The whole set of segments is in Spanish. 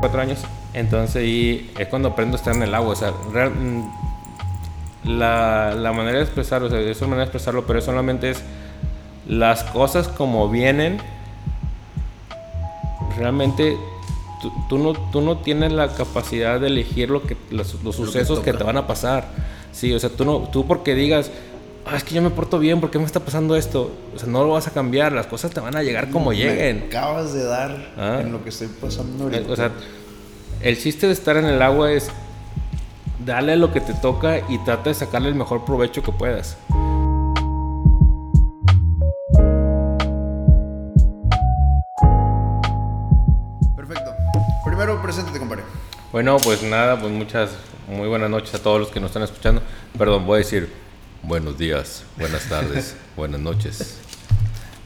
cuatro años. Entonces ahí es cuando aprendo a estar en el agua. O sea, real- mm, la, la manera de expresarlo, o sea, es una manera de expresarlo, pero solamente es las cosas como vienen. Realmente tú, tú no, tú no tienes la capacidad de elegir lo que, los, los sucesos que, toca. te van a pasar. Sí, o sea, tú, no, tú porque digas, ah, es que yo me porto bien, ¿por qué me está pasando esto? O sea, no lo vas a cambiar, las cosas te van a llegar como Me lleguen. acabas de dar Ah. en lo que estoy pasando ahorita. O sea, el chiste de estar en el agua es darle lo que te toca y trata de sacarle el mejor provecho que puedas. Perfecto. Primero, preséntate, compadre. Bueno, pues nada, pues muchas, muy buenas noches a todos los que nos están escuchando. Perdón, voy a decir buenos días, buenas tardes, buenas noches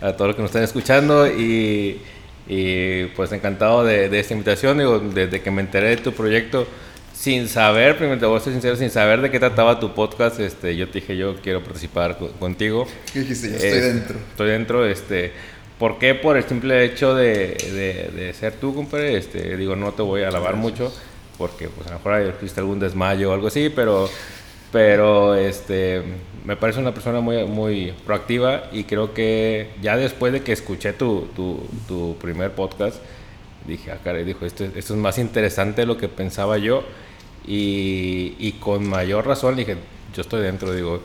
a todos los que nos están escuchando y, y, pues encantado de, de esta invitación. Digo, desde que me enteré de tu proyecto, sin saber, primero te voy a ser sincero, sin saber de qué trataba tu podcast, este, yo te dije yo quiero participar co- contigo. ¿Qué dijiste? Yo estoy Este, dentro. Estoy dentro, este. ¿Por qué? Por el simple hecho de, de- de ser tú, compadre. Este, digo, no te voy a alabar mucho, porque pues a lo mejor existe algún desmayo o algo así, pero, pero este, me parece una persona muy, muy proactiva y creo que ya después de que escuché tu, tu, tu primer podcast, dije, ah, caray, dijo, esto, esto es más interesante de lo que pensaba yo y, y con mayor razón dije, yo estoy dentro, digo,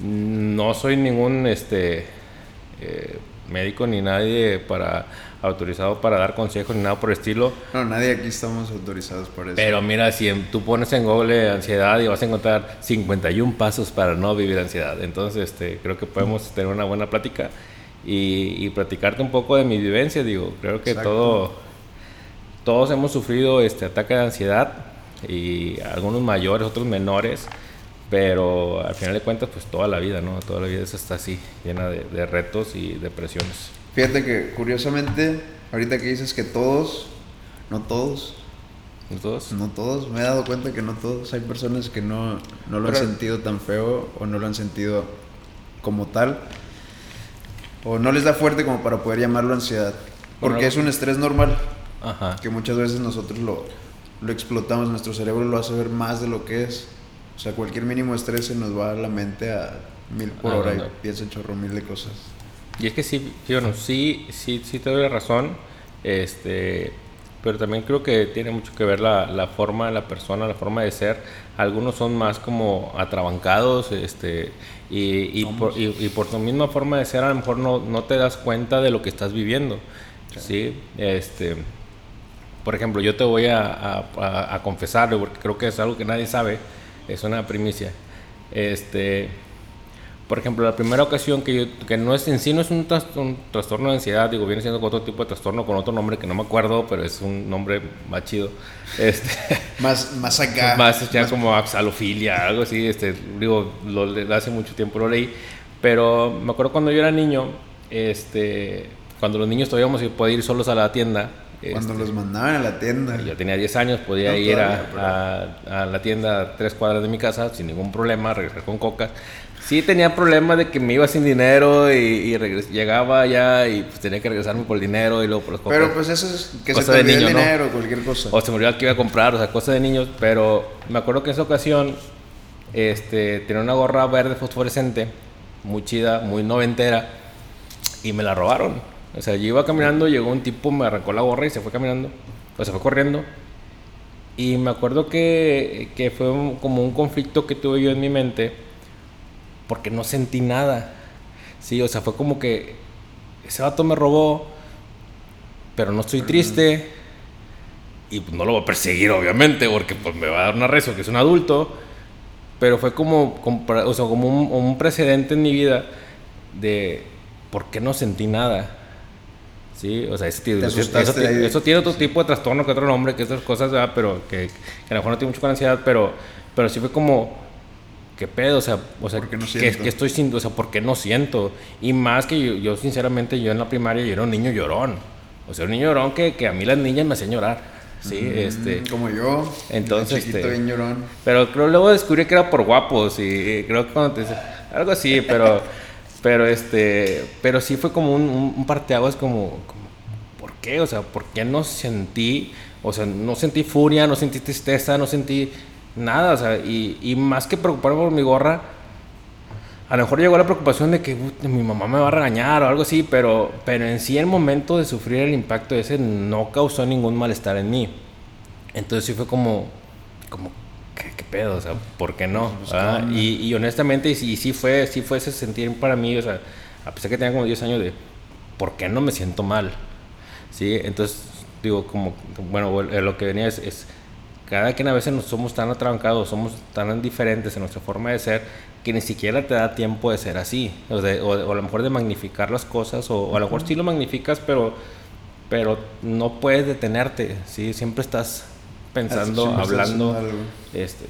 no soy ningún este eh, médico ni nadie para autorizado para dar consejos ni nada por el estilo. No, nadie aquí estamos autorizados para eso. Pero mira, si tú pones en Google ansiedad y vas a encontrar 51 pasos para no vivir ansiedad. Entonces, este, creo que podemos tener una buena plática y, y platicarte un poco de mi vivencia. Digo, creo que Exacto. todo, todos hemos sufrido este ataque de ansiedad y algunos mayores, otros menores. Pero al final de cuentas, pues toda la vida, ¿no? Toda la vida es hasta así, llena de, de retos y depresiones. Fíjate que curiosamente, ahorita que dices que todos, no todos, ¿No todos? no todos, me he dado cuenta que no todos, hay personas que no, no lo han sentido tan feo o no lo han sentido como tal, o no les da fuerte como para poder llamarlo ansiedad, porque Bueno, es un estrés normal Ajá. que muchas veces nosotros lo, lo explotamos, nuestro cerebro lo hace ver más de lo que es. O sea, cualquier mínimo estrés se nos va a la mente a mil por Ah, hora y piensa en chorro mil de cosas. Y es que sí, sí, bueno, sí, sí, sí te doy la razón, este, pero también creo que tiene mucho que ver la, la forma de la persona, la forma de ser. Algunos son más como atrabancados, este, y, y, por, y, y por tu misma forma de ser a lo mejor no, no te das cuenta de lo que estás viviendo, ¿sí? Este, por ejemplo, yo te voy a, a, a- a confesarlo porque creo que es algo que nadie sabe, es una primicia. Este, por ejemplo, la primera ocasión que yo, que no es en sí no es un, tras- un trastorno de ansiedad, digo, viene siendo otro tipo de trastorno con otro nombre que no me acuerdo, pero es un nombre más chido. Este, Más, más acá. más ya como axalofilia, algo así, este, digo, lo, hace mucho tiempo lo leí, pero me acuerdo cuando yo era niño, este, cuando los niños todavía íbamos a poder ir solos a la tienda. Cuando este, los mandaban a la tienda. yo tenía 10 años, podía No, ir a, todavía, a- a la tienda a tres cuadras de mi casa sin ningún problema, regresar con cocas. Sí tenía problemas de que me iba sin dinero y, y llegaba allá y pues tenía que regresarme por el dinero y luego por cocas. Pero pues eso es que Cosa se de te niño, el ¿no? dinero, cualquier cosa. O se me olvidó que iba a comprar, o sea, cosas de niños. Pero me acuerdo que en esa ocasión este, tenía una gorra verde fosforescente, muy chida, muy noventera, y me la robaron. O sea, yo iba caminando, llegó un tipo, me arrancó la gorra y se fue caminando, o se fue corriendo. Y me acuerdo que, que fue un- como un conflicto que tuve yo en mi mente, porque no sentí nada. Sí, o sea, fue como que ese vato me robó, pero no estoy triste. Y pues no lo voy a perseguir, obviamente, porque pues me va a dar un arresto, que es un adulto. Pero fue como, como, o sea, como un, un precedente en mi vida de por qué no sentí nada. Sí, o sea, ese Te eso, ahí. eso tiene otro tipo de trastorno que otro nombre, que esas cosas, ¿verdad? pero que, que a lo mejor no tiene mucho con ansiedad, pero, pero sí fue como, ¿qué pedo? O sea, o sea ¿Por qué no que, estoy sin, o sea, ¿por qué no siento? Y más que yo, yo, sinceramente, yo en la primaria yo era un niño llorón. O sea, un niño llorón que, que a mí las niñas me hacían llorar. Sí, este. Mm, Como yo. Entonces, chiquito este- bien llorón. Pero creo luego descubrí que era por guapos y creo que cuando te algo así, pero pero este, pero sí fue como un, un, un parteaguas como, como ¿por qué? O sea, ¿por qué no sentí? O sea, no sentí furia, no sentí tristeza, no sentí nada. O sea, y, y más que preocuparme por mi gorra, a lo mejor llegó la preocupación de que mi mamá me va a regañar o algo así, pero, pero en sí el momento de sufrir el impacto ese no causó ningún malestar en mí. Entonces sí fue como, como ¿qué, pedo? O sea, ¿por qué no? Pues, y, y, honestamente, y, sí, fue, sí fue ese sentir para mí, o sea, a pesar que tenía como 10 años de, ¿por qué no me siento mal? Sí, entonces digo, como, bueno, lo que venía es, es cada quien a veces nos somos tan atrancados, somos tan diferentes en nuestra forma de ser, que ni siquiera te da tiempo de ser así, o, o, a lo mejor de magnificar las cosas, o, a lo mejor sí lo magnificas, pero, pero no puedes detenerte, ¿sí? siempre estás pensando, hablando, este,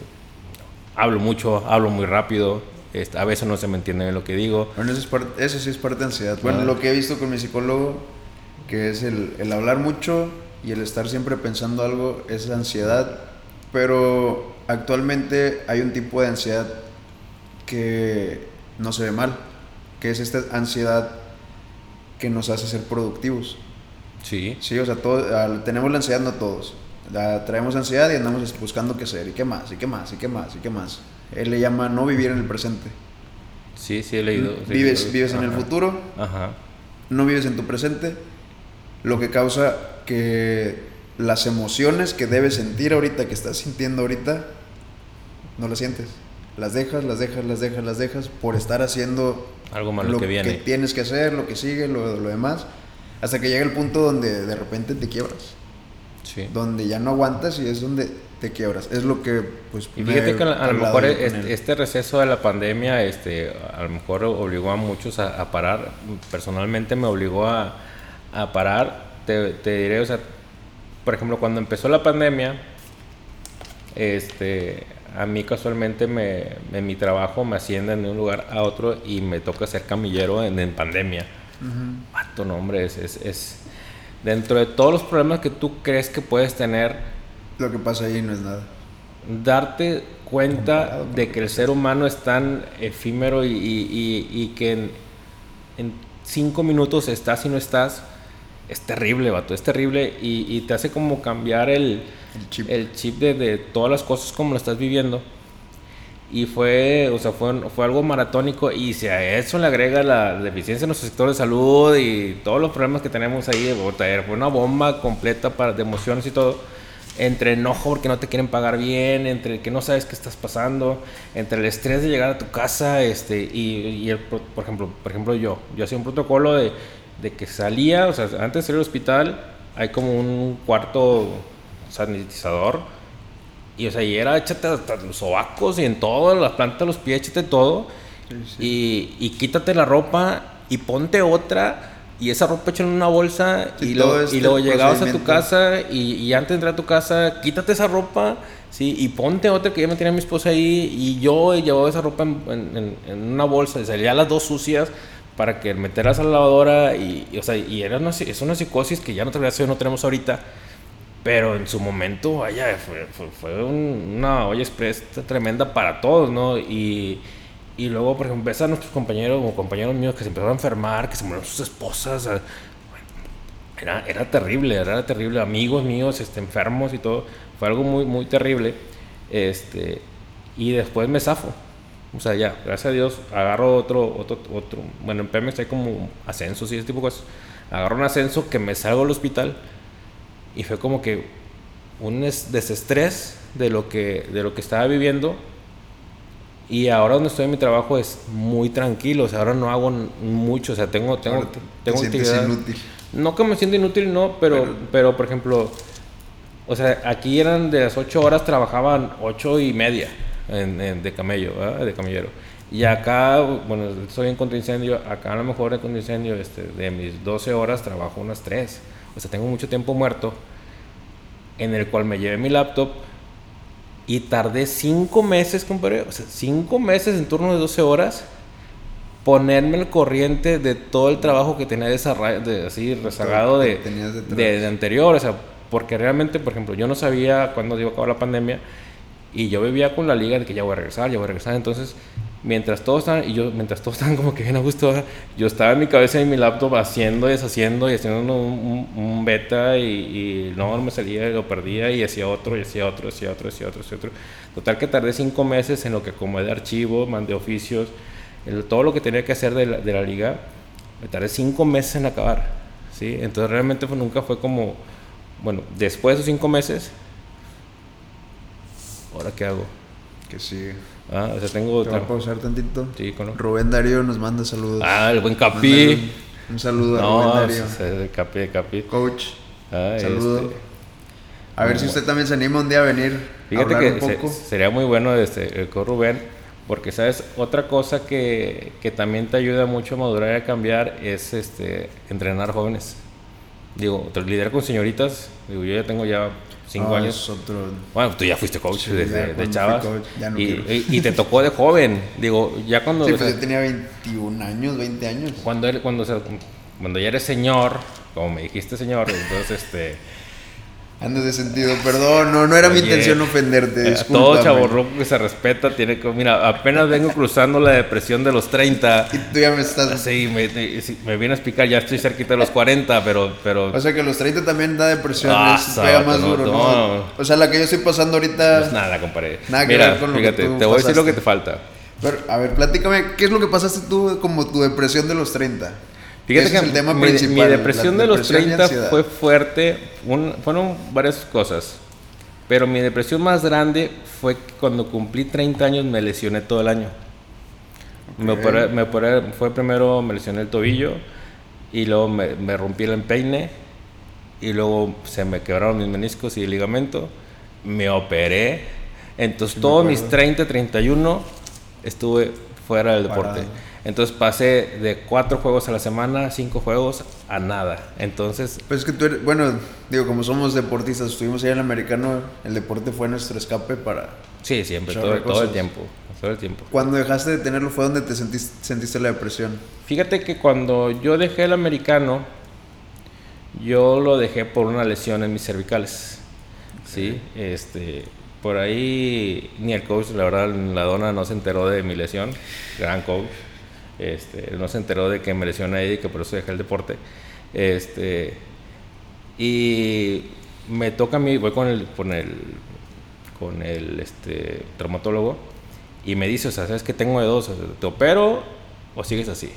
hablo mucho, hablo muy rápido, este, a veces no se me entiende lo que digo. Bueno, eso, es eso sí es parte de ansiedad. Bueno, lo que he visto con mi psicólogo, que es el, el hablar mucho y el estar siempre pensando algo, es ansiedad, pero actualmente hay un tipo de ansiedad que no se ve mal, que es esta ansiedad que nos hace ser productivos. Sí. Sí, o sea, tenemos la ansiedad, no todos. La, traemos ansiedad y andamos buscando qué hacer, y qué más, y qué más, y qué más, y qué más. Él le llama no vivir en el presente. Sí, sí, he leído. Vives, vives en el futuro, Ajá. no vives en tu presente, lo que causa que las emociones que debes sentir ahorita, que estás sintiendo ahorita, no las sientes las dejas, las dejas, las dejas, las dejas por estar haciendo algo malo lo que, viene. que tienes que hacer, lo que sigue, lo, lo, demás, hasta que llega el punto donde de repente te quiebras. Sí. Donde ya no aguantas y es donde te quiebras. Es lo que, pues. Y fíjate que a, lo mejor este, receso de la pandemia, este, a lo mejor obligó a muchos a, parar. Personalmente me obligó a, a parar. Te, te, diré, o sea, por ejemplo, cuando empezó la pandemia, este, a mí casualmente me, en mi trabajo me ascienden de un lugar a otro y me toca ser camillero en, pandemia. Uh no, hombre, es, es, Dentro de todos los problemas que tú crees que puedes tener... Lo que pasa ahí no es nada. Darte cuenta de que el ser humano es tan efímero y, y, y, que en, en, cinco minutos estás y no estás, es terrible, vato, es terrible y, te hace como cambiar el el chip, de, de, todas las cosas como lo estás viviendo. Y fue, o sea, fue, fue algo maratónico y si a eso le agrega la deficiencia en nuestro sector de salud y todos los problemas que tenemos ahí, fue una bomba completa para, de emociones y todo. Entre enojo porque no te quieren pagar bien, entre que no sabes qué estás pasando, entre el estrés de llegar a tu casa, este, y, y el, por ejemplo, por ejemplo yo, yo hacía un protocolo de, de que salía, o sea, antes de salir al hospital, hay como un cuarto sanitizador. Y, o sea, y era échate hasta los sobacos y en todo, las plantas los pies, échate todo. Y, y, quítate la ropa y ponte otra. Y esa ropa echa en una bolsa. y, y este luego llegabas a tu casa y, y, antes de entrar a tu casa, quítate esa ropa. Sí, y ponte otra que ya me tenía mi esposa ahí. Y yo llevaba esa ropa en, en, una bolsa. Y salía las dos sucias para que meterlas a la lavadora. Y, o sea, y era una, es una psicosis que ya no, no tenemos ahorita pero en su momento, vaya, fue, fue, una olla express tremenda para todos, ¿no? Y, y luego, por ejemplo, ves a nuestros compañeros o compañeros míos que se empezaron a enfermar, que se murieron sus esposas. Era, era terrible, era terrible. Amigos míos este, enfermos y todo. Fue algo muy, muy terrible. Este, y después me zafo. O sea, ya, gracias a Dios, agarro otro, otro, otro. Bueno, en Pemex hay como ascensos y ese tipo de cosas. Agarro un ascenso que me salgo del hospital y fue como que un desestrés de lo que, de lo que estaba viviendo. Y ahora donde estoy en mi trabajo es muy tranquilo, o sea, ahora no hago mucho, o sea, tengo, tengo, tengo inútil. No que me siento inútil, no, pero, pero, por ejemplo, o sea, aquí eran de las 8 horas, trabajaban 8 y media en, de camello, de camellero. Y acá, bueno, estoy en contra incendio, acá a lo mejor en contra incendio, este, de mis 12 horas trabajo unas 3 o sea, tengo mucho tiempo muerto, en el cual me llevé mi laptop y tardé cinco meses, compadre, o sea, cinco meses en turno de 12 horas, ponerme al corriente de todo el trabajo que tenía de, así rezagado de, de, anterior, o sea, porque realmente, por ejemplo, yo no sabía cuándo iba a la pandemia y yo vivía con la liga de que ya voy a regresar, ya voy a regresar, entonces mientras todos estaban, y yo, mientras todos estaban como que bien a gusto, yo estaba en mi cabeza y mi laptop haciendo y deshaciendo y haciendo un, un, beta y, no, me salía, lo perdía y hacía otro, y hacía otro, hacía otro, hacía otro, hacía otro. Total que tardé cinco meses en lo que acomodé archivos, mandé oficios, todo lo que tenía que hacer de la, de la, liga, me tardé cinco meses en acabar, ¿sí? Entonces realmente nunca fue como, bueno, después de esos cinco meses, ¿ahora qué hago? Que sigue. Ah, o sea, tengo... ¿Te voy a pausar tantito? Sí. Rubén Darío nos manda saludos. Ah, el buen Capi. Un saludo a Rubén Darío. El Capi, Capi. Coach. Ah, saludo. Este... A ver si usted también se anima un día a venir. Fíjate a que un poco. sería muy bueno este, con Rubén, porque sabes, otra cosa que, que, también te ayuda mucho a madurar y a cambiar es este, entrenar jóvenes. Digo, lidiar con señoritas, digo, yo ya tengo ya cinco años. Bueno, tú ya fuiste coach desde de chavas. y, y, te tocó de joven. Digo, ya cuando. Sí, pues yo tenía 21 años, 20 años. Cuando, cuando, cuando ya eres señor, como me dijiste señor, entonces este Andes de sentido, perdón, no, no era mi intención ofenderte. Eh, todo chavo que se respeta tiene que. Mira, apenas vengo cruzando la depresión de los 30. Y tú ya me estás. Sí, me, me viene a explicar, ya estoy cerquita de los 40, pero. pero... O sea que los 30 también da depresión, ah, pega más duro, no, O sea, la que yo estoy pasando ahorita. No es nada, compadre. Nada que ver con lo fíjate, que tú te voy a decir lo que te falta. Pero, a ver, platícame, ¿qué es lo que pasaste tú como tu depresión de los 30? Fíjate que el tema mi, principal, mi depresión, de los 30 fue fuerte, fueron varias cosas, pero mi depresión más grande fue cuando cumplí 30 años me lesioné todo el año. Me, operé, me fue primero me lesioné el tobillo y luego me, rompí el empeine y luego se me quebraron mis meniscos y el ligamento, me operé, entonces todos mis 30, 31 estuve fuera del deporte. Entonces pasé de cuatro juegos a la semana, cinco juegos, a nada. Entonces... Pues es que tú eres, bueno, digo, como somos deportistas, estuvimos ahí en el americano, el deporte fue nuestro escape para... Sí, siempre, todo, todo, el tiempo, todo el tiempo. Cuando dejaste de tenerlo fue donde te sentiste, sentiste la depresión. Fíjate que cuando yo dejé el americano, yo lo dejé por una lesión en mis cervicales. Sí, este por ahí ni el coach, la verdad, la dona no se enteró de mi lesión. Gran coach. Este, no se enteró de que me lesioné y que por eso dejé el deporte. Este, y me toca a mí, voy con el, con el, con el este, traumatólogo y me dice, o sea, ¿sabes que tengo de dos? ¿Te opero o sigues así?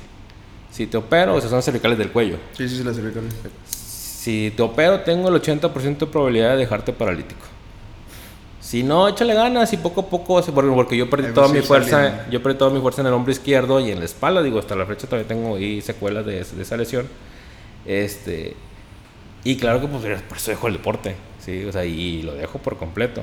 Si te opero, o sea, son las cervicales del cuello. Sí, sí, sí, las cervicales. Si te opero, tengo el 80% de probabilidad de dejarte paralítico. Si no, échale ganas y poco a poco, porque yo perdí toda mi fuerza, yo perdí toda mi fuerza en el hombro izquierdo y en la espalda, digo, hasta la fecha todavía tengo ahí secuelas de, esa lesión. Este, y claro que pues por eso dejo el deporte, sí, o sea, y lo dejo por completo.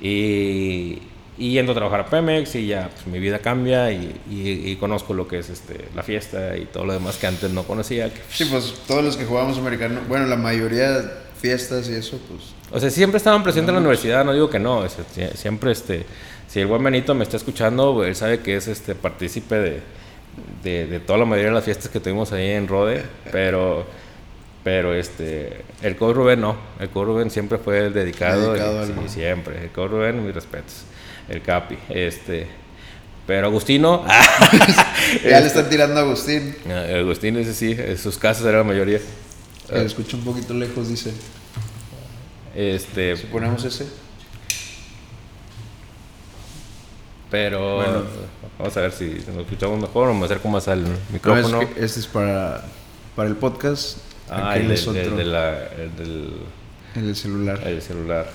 Y, y yendo a trabajar a Pemex y ya pues, mi vida cambia y, y, conozco lo que es este, la fiesta y todo lo demás que antes no conocía. Sí, pues todos los que jugamos americano, bueno, la mayoría fiestas y eso, pues... O sea, siempre estaban presentes en la universidad, no digo que no, siempre este, si el buen Benito me está escuchando, él sabe que es este partícipe de, de, toda la mayoría de las fiestas que tuvimos ahí en Rode, pero, pero este, el coach Rubén no, el coach Rubén siempre fue el dedicado, sí, siempre, el coach Rubén, mis respetos, el Capi, este... Pero Agustino. ya le están tirando a Agustín. Agustín, ese sí, en sus casas era la mayoría. Se eh, escucha un poquito lejos, dice. Este. Si ponemos ese. Pero bueno. vamos a ver si nos escuchamos mejor o me acerco más al micrófono. este es para, para el podcast. Ah, el, es otro. El, la, el, del, el celular. El celular.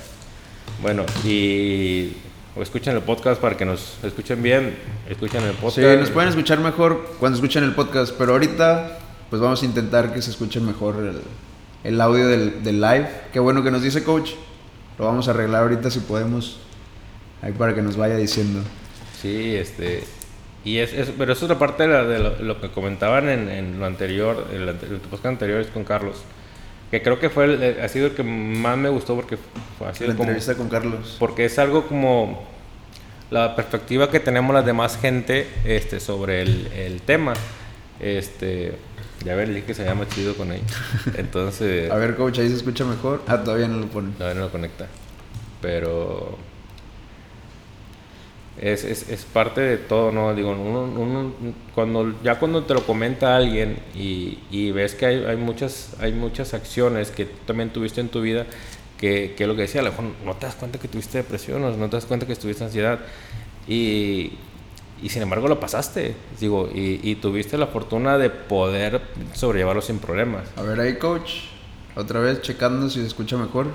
Bueno, y o escuchen el podcast para que nos escuchen bien. Escuchen el podcast. Sí, nos pueden escuchar mejor cuando escuchen el podcast, pero ahorita pues vamos a intentar que se escuche mejor el, audio del, live. Qué bueno que nos dice coach. Lo vamos a arreglar ahorita si podemos. Ahí para que nos vaya diciendo. Sí, este. Y es, pero es otra parte de, lo, que comentaban en, lo anterior, el, el podcast anterior es con Carlos. Que creo que fue ha sido el que más me gustó porque fue así. La entrevista con Carlos. Porque es algo como la perspectiva que tenemos la demás gente este, sobre el, el tema. Este, ya ver, que se llama chido con ahí. Entonces. a ver, coach, ahí se escucha mejor. Ah, todavía no lo pone. Todavía no lo conecta. Pero. es, es, es, parte de todo, ¿no? Digo, uno, uno, cuando, ya cuando te lo comenta alguien y, y ves que hay, hay, muchas, hay muchas acciones que también tuviste en tu vida, que, que lo que decía, a lo mejor no te das cuenta que tuviste depresión, no te das cuenta que tuviste ansiedad, y, y sin embargo lo pasaste, digo, y, y, tuviste la fortuna de poder sobrellevarlo sin problemas. A ver ahí, coach, otra vez checando si se escucha mejor,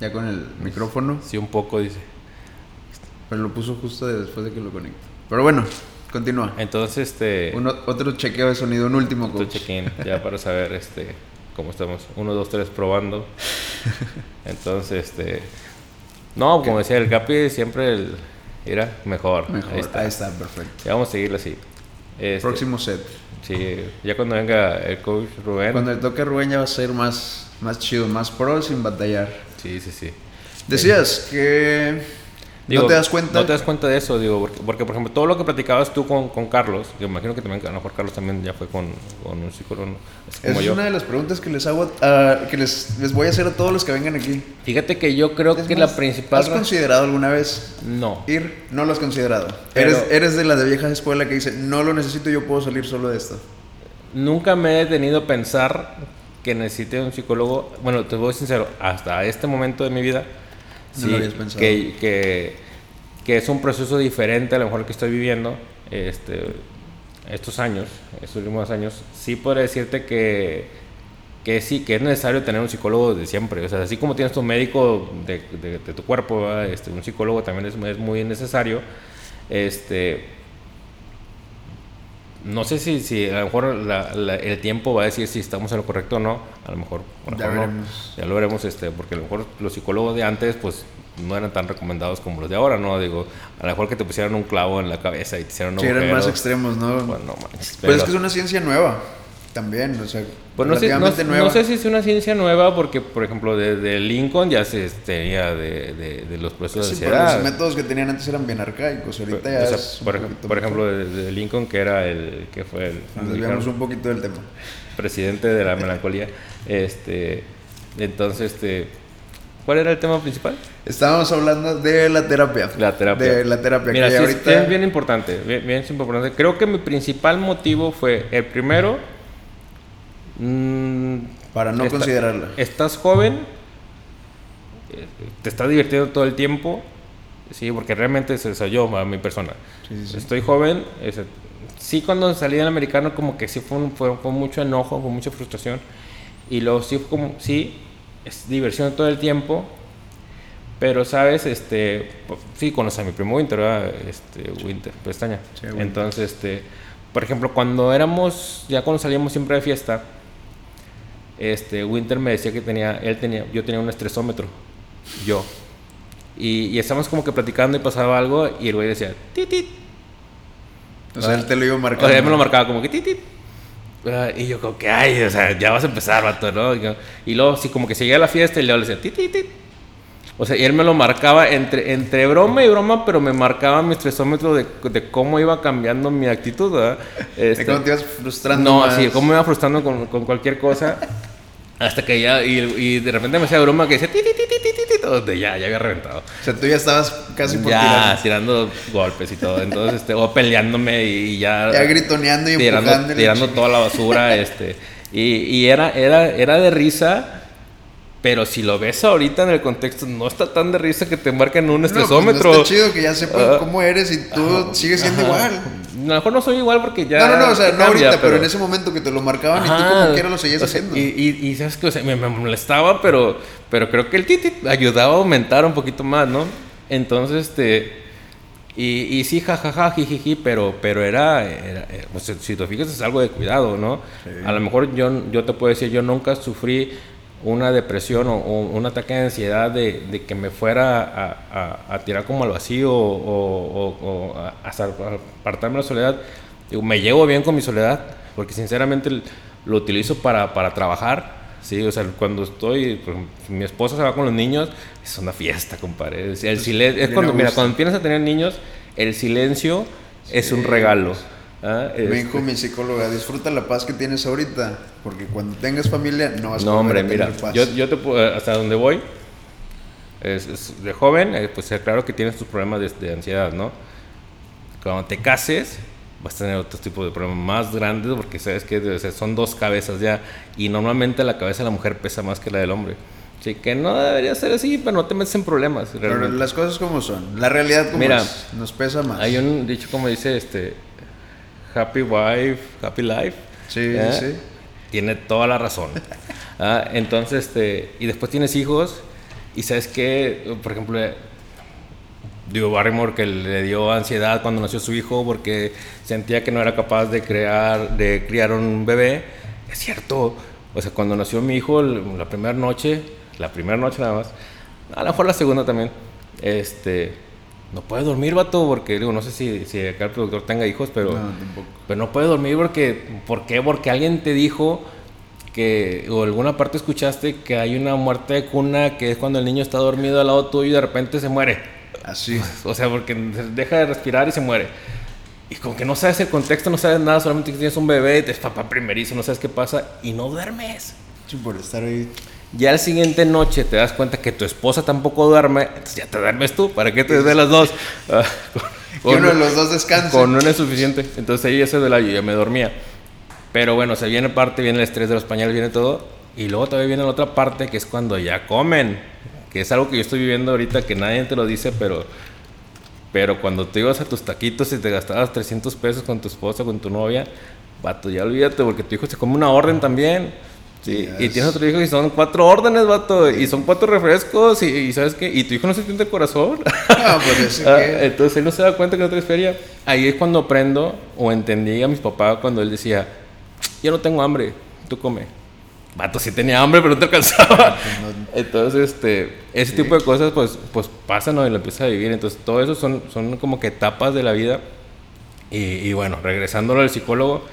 ya con el micrófono. Sí, un poco, dice. Pero lo puso justo después de que lo conecto. Pero bueno, continúa. Entonces, este... Uno, otro chequeo de sonido, un último Otro check-in, ya para saber este, cómo estamos. Uno, dos, tres, probando. Entonces, este... No, como decía, el Capi siempre el, era mejor. Mejor, ahí está. ahí está, perfecto. Ya vamos a seguirlo así. Este, Próximo set. Sí, ya cuando venga el coach Rubén. Cuando le toque Rubén ya va a ser más, más chido, más pro sin batallar. Sí, sí, sí. Decías que Digo, ¿No te das cuenta? No te das cuenta de eso, digo, porque, porque por ejemplo, todo lo que platicabas tú con, con Carlos, yo imagino que también, a lo mejor Carlos también ya fue con, con un psicólogo. Como es yo. una de las preguntas que les hago, uh, que les, les voy a hacer a todos los que vengan aquí. Fíjate que yo creo es que más, la principal... ¿Has considerado alguna vez no. ir? No lo has considerado. Pero, eres, eres de la de vieja escuela que dice, no lo necesito, yo puedo salir solo de esto. Nunca me he detenido a pensar que necesite un psicólogo. Bueno, te voy a ser sincero, hasta este momento de mi vida no lo habías pensado. Que, que, que, es un proceso diferente a lo mejor que estoy viviendo este, estos años, estos últimos años. Sí podría decirte que, que sí, que es necesario tener un psicólogo de siempre. O sea, así como tienes tu médico de, de, de tu cuerpo, este, un psicólogo también es, es muy necesario. Este, no sé si, si a lo mejor la, la, el tiempo va a decir si estamos en lo correcto o no. A lo mejor, a lo ya, veremos. Lo veremos, este, porque a lo mejor los psicólogos de antes, pues no eran tan recomendados como los de ahora, ¿no? Digo, a lo mejor que te pusieran un clavo en la cabeza y te hicieran un Sí, eran más extremos, ¿no? Bueno, no manches. Pero, pero es que es una ciencia nueva también, o sea, pues no sé, no, no sé, si es una ciencia nueva porque, por ejemplo, desde Lincoln ya se tenía de, de, de, los procesos sí, de ansiedad. Pero los métodos que tenían antes eran bien arcaicos, ahorita pero, ya o sea, es por, por ejemplo, de, de, Lincoln, que era el que fue el... Nos desviamos un poquito del tema. Presidente de la melancolía. Este, entonces, este, ¿cuál era el tema principal? Estábamos hablando de la terapia. La terapia. De la terapia. Mira, que sí, ahorita... es bien importante, bien, bien importante. Creo que mi principal motivo fue, el primero... Mmm, Para no está, considerarla. Estás joven, te estás divirtiendo todo el tiempo, sí, porque realmente es eso, yo, a mi persona. Sí, sí, sí. Estoy joven, es, sí cuando salí del americano como que sí fue, un, fue, fue, mucho enojo, fue mucha frustración, y luego sí, como, sí, es diversión todo el tiempo, pero sabes, este, sí conoces a mi primo Winter, ¿verdad? Este, Winter, pestaña. Winter. Entonces, este, por ejemplo, cuando éramos, ya cuando salíamos siempre de fiesta, este, Winter me decía que tenía, él tenía, yo tenía un estresómetro, yo. Y, y estábamos como que platicando y pasaba algo y el güey decía, tit, tit. O sea, él te lo iba marcando. O sea, él me lo marcaba como que tit, tit. Uh, y yo como que, ay, o sea, ya vas a empezar, vato, ¿no? Y, luego, sí, como que seguía a la fiesta y luego le decía, tit, tit, tit. O sea, y él me lo marcaba entre, entre broma y broma, pero me marcaba mi estresómetro de, de cómo iba cambiando mi actitud, ¿verdad? Este, ¿De cómo te ibas frustrando? No, más? sí, cómo me iba frustrando con, con cualquier cosa. Hasta que ya, y, y, de repente me hacía broma que decía, ti, ti, ti, ti, ti, ti, donde ya, ya había reventado. O sea, tú ya estabas casi por Ya, tirando golpes y todo. Entonces, este, o peleándome y, ya. Ya gritoneando y tirando, empujando. tirando toda la basura, este. Y, y era, era, era de risa. Pero si lo ves ahorita en el contexto, no está tan de risa que te marquen un estresómetro. No, pues no está chido que ya sepan uh, cómo eres y tú sigues siendo ajá. igual. A lo mejor no soy igual porque ya. No, no, no, o sea, no cambia, ahorita, pero... pero... en ese momento que te lo marcaban ajá, y tú como quiera lo seguías o sea, haciendo. Y, y, y, sabes que o sea, me, me, molestaba, pero, pero creo que el titi ayudaba a aumentar un poquito más, ¿no? Entonces, este. Y, y sí, jajaja, jijiji, pero, pero era, era pues, si te fijas, es algo de cuidado, ¿no? Sí. A lo mejor yo, yo te puedo decir, yo nunca sufrí una depresión o, o, un ataque de ansiedad de, de que me fuera a, a, a, tirar como al vacío o, o a, apartarme de la soledad. Digo, me llevo bien con mi soledad porque sinceramente lo utilizo para, para trabajar. Sí, o sea, cuando estoy, mi esposa se va con los niños, es una fiesta, compadre. El silencio, es cuando, mira, cuando empiezas a tener niños, el silencio sí. es un regalo. ¿Ah? Me este dijo mi psicóloga, disfruta la paz que tienes ahorita, porque cuando tengas familia no vas a No, hombre, mira, paz. Yo, yo te puedo, hasta donde voy, es, es de joven, eh, pues claro que tienes tus problemas de, de, ansiedad, ¿no? cuando te cases vas a tener otro tipo de problemas más grandes porque sabes que son dos cabezas ya y normalmente la cabeza de la mujer pesa más que la del hombre. Sí, que no debería ser así, pero no te metes en problemas. Pero las cosas como son, la realidad como Mira, nos pesa más. Hay un dicho como dice este Happy Wife, Happy Life. Sí, ¿eh? sí. Tiene toda la razón. ah, entonces, este, y después tienes hijos y sabes que, por ejemplo, digo Barrymore que le dio ansiedad cuando nació su hijo porque sentía que no era capaz de crear, de criar un bebé. Es cierto. O sea, cuando nació mi hijo, la primera noche, la primera noche nada más, a lo mejor la segunda también, este, no puede dormir, vato, porque digo, no sé si, si acá el productor tenga hijos, pero no, pero no puede dormir porque, ¿por qué? Porque alguien te dijo que, o alguna parte escuchaste que hay una muerte de cuna que es cuando el niño está dormido al lado tuyo y de repente se muere. Así. O sea, porque deja de respirar y se muere. Y como que no sabes el contexto, no sabes nada, solamente que tienes un bebé, te papá primerizo, no sabes qué pasa y no duermes. Sí, por estar ahí. Ya la siguiente noche te das cuenta que tu esposa tampoco duerme, entonces ya te duermes tú, ¿para qué te desvelas dos? Ah, con, uno de los dos descansa. Con uno es suficiente. Entonces ahí ya se de la ya me dormía. Pero bueno, se viene parte, viene el estrés de los pañales, viene todo. Y luego todavía viene la otra parte que es cuando ya comen que es algo que yo estoy viviendo ahorita que nadie te lo dice, pero, pero cuando te ibas a tus taquitos y te gastabas 300 pesos con tu esposa, con tu novia, vato, ya olvídate, porque tu hijo se come una orden también. Sí, y tienes otro hijo y son cuatro órdenes, vato, y son cuatro refrescos, y, ¿sabes qué? Y tu hijo no se siente el corazón. Ah, pues ah, Entonces él no se da cuenta que no traes feria. Ahí es cuando aprendo o entendí a mis papás cuando él decía, yo no tengo hambre, tú come vato sí tenía hambre, pero no te alcanzaba. Entonces, este, ese tipo de cosas, pues, pues pasan ¿no? y lo empiezas a vivir. Entonces, todo eso son, son como que etapas de la vida. Y, bueno, regresándolo al psicólogo,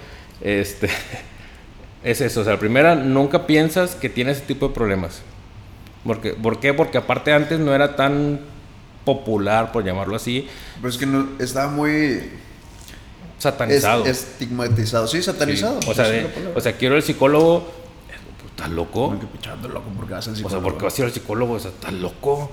este, es eso. O sea, la primera, nunca piensas que tienes ese tipo de problemas. Porque, ¿Por qué? Porque aparte antes no era tan popular, por llamarlo así. Pero es que no, estaba muy satanizado. estigmatizado, sí, satanizado. O, sea, o sea, quiero el psicólogo ¿Estás loco? que loco porque vas al psicólogo. O sea, porque vas a ir al psicólogo, o sea, ¿estás loco?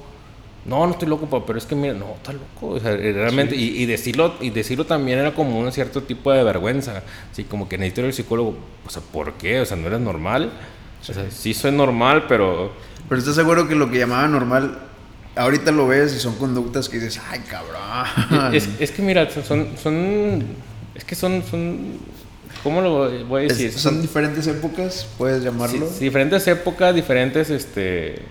No, no estoy loco, pero es que mira, no, estás loco. O sea, realmente, y, decirlo, y decirlo también era como un cierto tipo de vergüenza. Así como que necesito ir al psicólogo. O sea, ¿por qué? O sea, ¿no eres normal? O sea, sí soy normal, pero. Pero estás seguro que lo que llamaba normal, ahorita lo ves y son conductas que dices, ay, cabrón. Es, es que mira, son. son es que son, son ¿Cómo lo voy a decir? son diferentes épocas, puedes llamarlo. diferentes épocas, diferentes este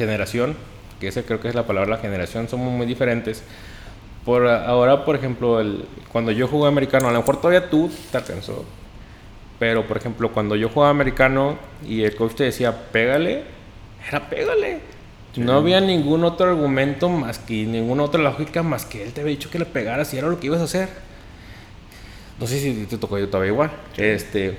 generación, que esa creo que es la palabra, la generación, somos muy diferentes. Por ahora, por ejemplo, el, cuando yo jugué americano, a lo mejor todavía tú te alcanzó, pero por ejemplo, cuando yo jugaba americano y el coach te decía, pégale, era pégale. No había ningún otro argumento más que ninguna otra lógica más que él te había dicho que le pegaras y era lo que ibas a hacer. No sé si te tocó yo todavía igual. Este,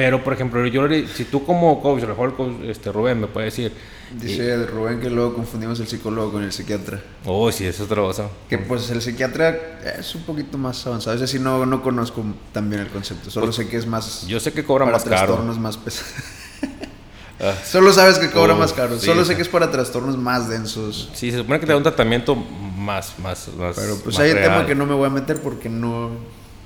pero, por ejemplo, yo si tú como coach, a lo mejor este, Rubén me puede decir... Dice Rubén que luego confundimos el psicólogo con el psiquiatra. Oh, sí, es otra cosa. Que pues el psiquiatra es un poquito más avanzado. Es decir, no, no conozco también el concepto. Solo pues, sé que es más... Yo sé que cobra más caro. trastornos más pesados. Ah. Solo sabes que cobra más caro. Solo sé que es para trastornos más densos. Sí, se supone que te da un tratamiento más, más, más Pero pues hay un tema que no me voy a meter porque no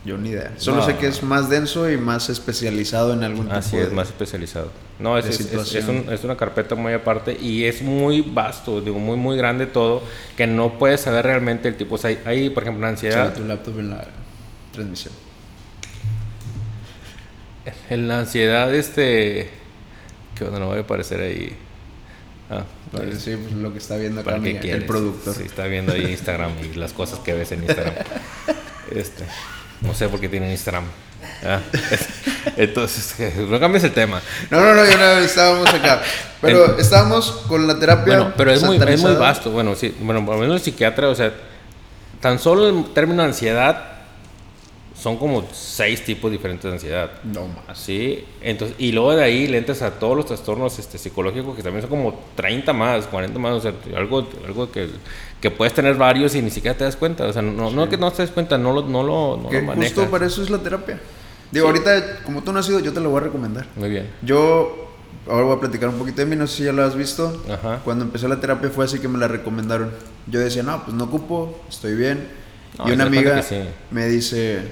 yo ni idea. Solo sé que es más denso y más especializado en algún tipo Así es, más especializado. No, es, es, una carpeta muy aparte y es muy vasto, digo, muy, muy grande todo, que no puedes saber realmente el tipo. O sea, hay, por ejemplo, la ansiedad. tu laptop en la transmisión. En la ansiedad, este. Que no voy a aparecer ahí. Ah, pues, sí, pues lo que está viendo acá el productor. Sí, está viendo ahí Instagram y las cosas que ves en Instagram. este. No sé por qué tienen Instagram. Ah, entonces, no cambies el tema. No, no, no, ya estábamos acá. Pero estábamos con la terapia. Bueno, pero es muy, es muy vasto. Bueno, sí, bueno, por lo menos el psiquiatra, o sea, tan solo el término ansiedad son como seis tipos diferentes de ansiedad. No más. Sí, entonces, y luego de ahí le entras a todos los trastornos este, psicológicos que también son como 30 más, 40 más, o sea, algo, algo que, que puedes tener varios y ni siquiera te das cuenta. O sea, no, no que no te des cuenta, no lo, no lo, no lo manejas. Justo para eso es la terapia. Digo, ahorita, como tú no has ido, yo te lo voy a recomendar. Muy bien. Yo, ahora voy a platicar un poquito de mí, no sé si ya lo has visto. Ajá. Cuando empecé la terapia fue así que me la recomendaron. Yo decía, no, pues no ocupo, estoy bien y una amiga me dice,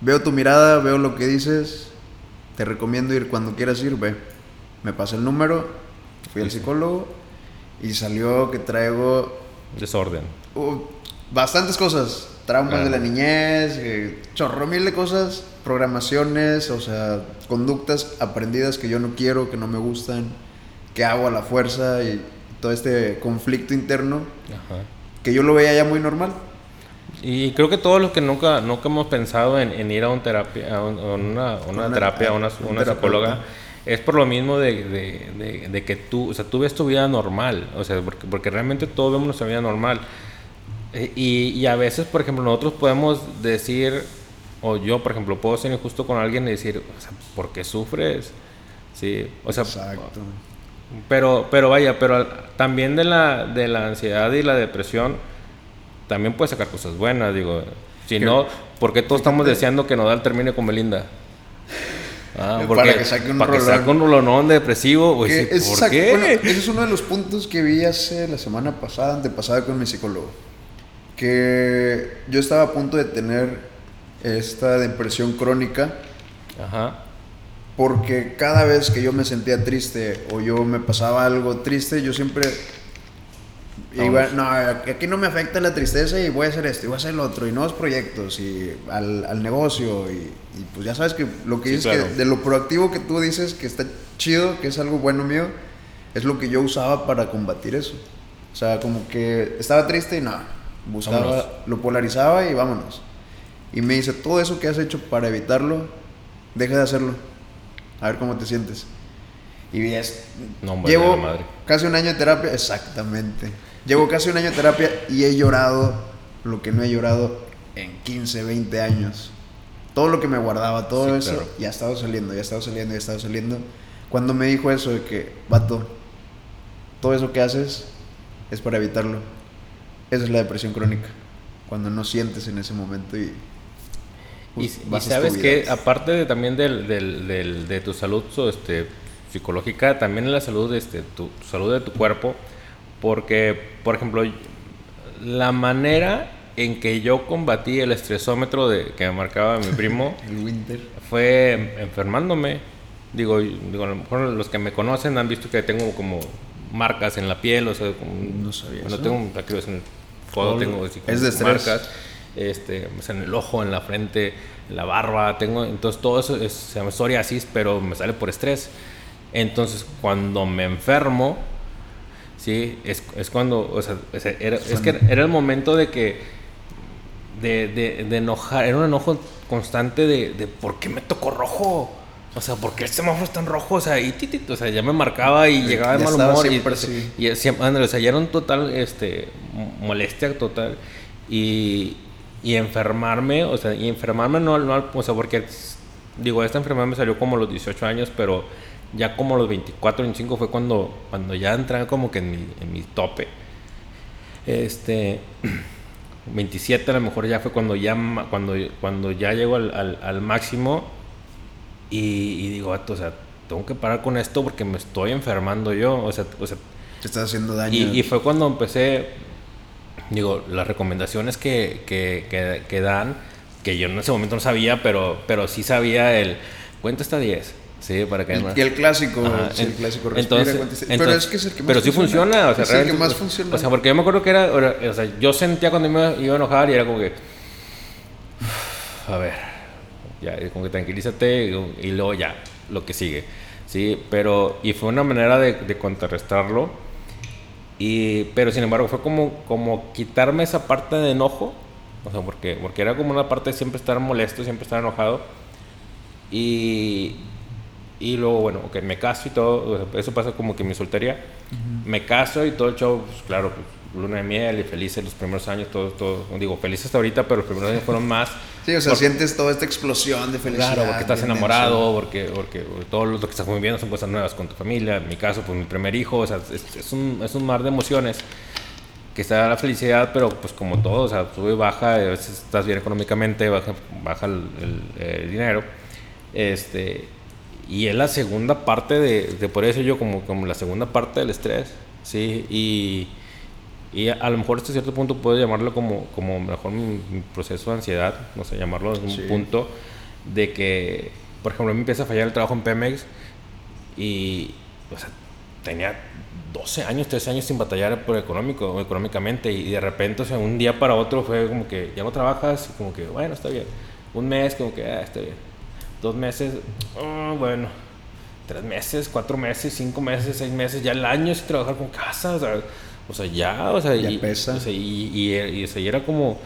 veo tu mirada, veo lo que dices, te recomiendo ir cuando quieras ir, ve. Me pasó el número, fui al psicólogo y salió que traigo... Desorden. Uh, bastantes cosas, traumas de la niñez, eh, chorro mil de cosas, programaciones, o sea, conductas aprendidas que yo no quiero, que no me gustan, que hago a la fuerza y todo este conflicto interno, que yo lo veía ya muy normal. Y creo que todos los que nunca, nunca hemos pensado en, ir a, un terapia, a una, una, terapia, a una, una psicóloga, es por lo mismo de, de, de, que tú, o sea, tú ves tu vida normal, o sea, porque, porque realmente todos vemos nuestra vida normal. Eh, y, y, a veces, por ejemplo, nosotros podemos decir, o yo, por ejemplo, puedo ser injusto con alguien y decir, o sea, ¿por qué sufres? Sí, o sea, Exacto. Pero, pero vaya, pero también de la, de la ansiedad y la depresión, también puede sacar cosas buenas, digo. Si no, ¿por qué todos estamos deseando que Nodal termine con Belinda? Ah, porque, para que saque un para que saque un rolonón depresivo, ¿por qué? ese es uno de los puntos que vi hace la semana pasada, antepasada con mi psicólogo. Que yo estaba a punto de tener esta depresión crónica. Ajá. Porque cada vez que yo me sentía triste o yo me pasaba algo triste, yo siempre iba, no, aquí no me afecta la tristeza y voy a hacer esto y voy a hacer lo otro y nuevos proyectos y al, al negocio y, pues ya sabes que lo que dices que de lo proactivo que tú dices que está chido, que es algo bueno mío, es lo que yo usaba para combatir eso. O sea, como que estaba triste y nada, buscaba, lo polarizaba y vámonos. Y me dice, todo eso que has hecho para evitarlo, deja de hacerlo a ver cómo te sientes. Y es, llevo casi un año de terapia, exactamente. Llevo casi un año de terapia y he llorado lo que no he llorado en 15, 20 años. Todo lo que me guardaba, todo eso, ya ha estado saliendo, ya ha estado saliendo, ya ha estado saliendo. Cuando me dijo eso de que, vato, todo eso que haces es para evitarlo. Esa es la depresión crónica. Cuando no sientes en ese momento y y, sabes que aparte de, también del, del, de tu salud este, psicológica, también la salud, este, tu, salud de tu cuerpo, porque, por ejemplo, la manera en que yo combatí el estresómetro de, que me marcaba mi primo el winter. fue enfermándome. Digo, digo, a lo mejor los que me conocen han visto que tengo como marcas en la piel, o sea, no sabía. Bueno, tengo aquí en el codo, tengo así, es de marcas este, en el ojo, en la frente, en la barba, tengo, entonces todo eso es, se llama psoriasis, pero me sale por estrés. Entonces, cuando me enfermo, sí, es, es cuando, o sea, era, es que era el momento de que, de, de, de enojar, era un enojo constante de, de por qué me tocó rojo. O sea, ¿por qué el semáforo está en rojo? O sea, y o sea, ya me marcaba y llegaba de mal humor. y, y siempre, o sea, ya era un total, este, molestia total. Y, y enfermarme, o sea, y enfermarme no, no o sea, porque, digo, esta enfermedad me salió como a los 18 años, pero ya como los 24, 25 fue cuando, cuando ya entré como que en mi, en mi tope. Este, 27 a lo mejor ya fue cuando ya, cuando, cuando ya llego al, al, al máximo y, digo, o sea, tengo que parar con esto porque me estoy enfermando yo, o sea, o sea te estás haciendo daño. Y, y fue cuando empecé, digo, las recomendaciones que, que, que, dan, que yo en ese momento no sabía, pero, pero sí sabía el cuenta hasta 10. Sí, para que Y el clásico, sí, el clásico respira, entonces, pero es que es el que más Pero sí funciona, o sea, es el que más funciona. O sea, porque yo me acuerdo que era, o sea, yo sentía cuando me iba a enojar y era como que a ver, ya, como que tranquilízate y, luego ya, lo que sigue. Sí, pero y fue una manera de, de contrarrestarlo y, pero sin embargo fue como, como quitarme esa parte de enojo, o sea, porque, porque era como una parte de siempre estar molesto, siempre estar enojado. Y, y luego, bueno, ok, me caso y todo, eso pasa como que mi soltería. Me caso y todo el show, pues claro, pues, luna de miel y felices los primeros años, todo, todo, digo, felices hasta ahorita, pero los primeros años fueron más. Sí, o sea, sientes toda esta explosión de felicidad. Claro, porque estás enamorado, porque, porque todo lo que estás viviendo son cosas nuevas con tu familia, en mi caso, pues mi primer hijo, o sea, es, un, es un mar de emociones que está la felicidad, pero pues como todo, o sea, sube y baja, a veces estás bien económicamente, baja, baja el, dinero, este, y es la segunda parte de, de, por eso yo como, como la segunda parte del estrés, ¿sí? Y Y a, lo mejor hasta cierto punto puedo llamarlo como, como mejor mi, proceso de ansiedad, no sé, llamarlo desde un punto de que, por ejemplo, me empieza a fallar el trabajo en Pemex y, o sea, tenía 12 años, 13 años sin batallar por económico, económicamente y de repente, o sea, un día para otro fue como que ya no trabajas y como que, bueno, está bien. Un mes como que, ah, está bien. Dos meses, oh, bueno. Tres meses, cuatro meses, cinco meses, seis meses, ya el año sin trabajar con casa, o sea, o sea ya, o sea, ya y, pesa. y, y, y, era como,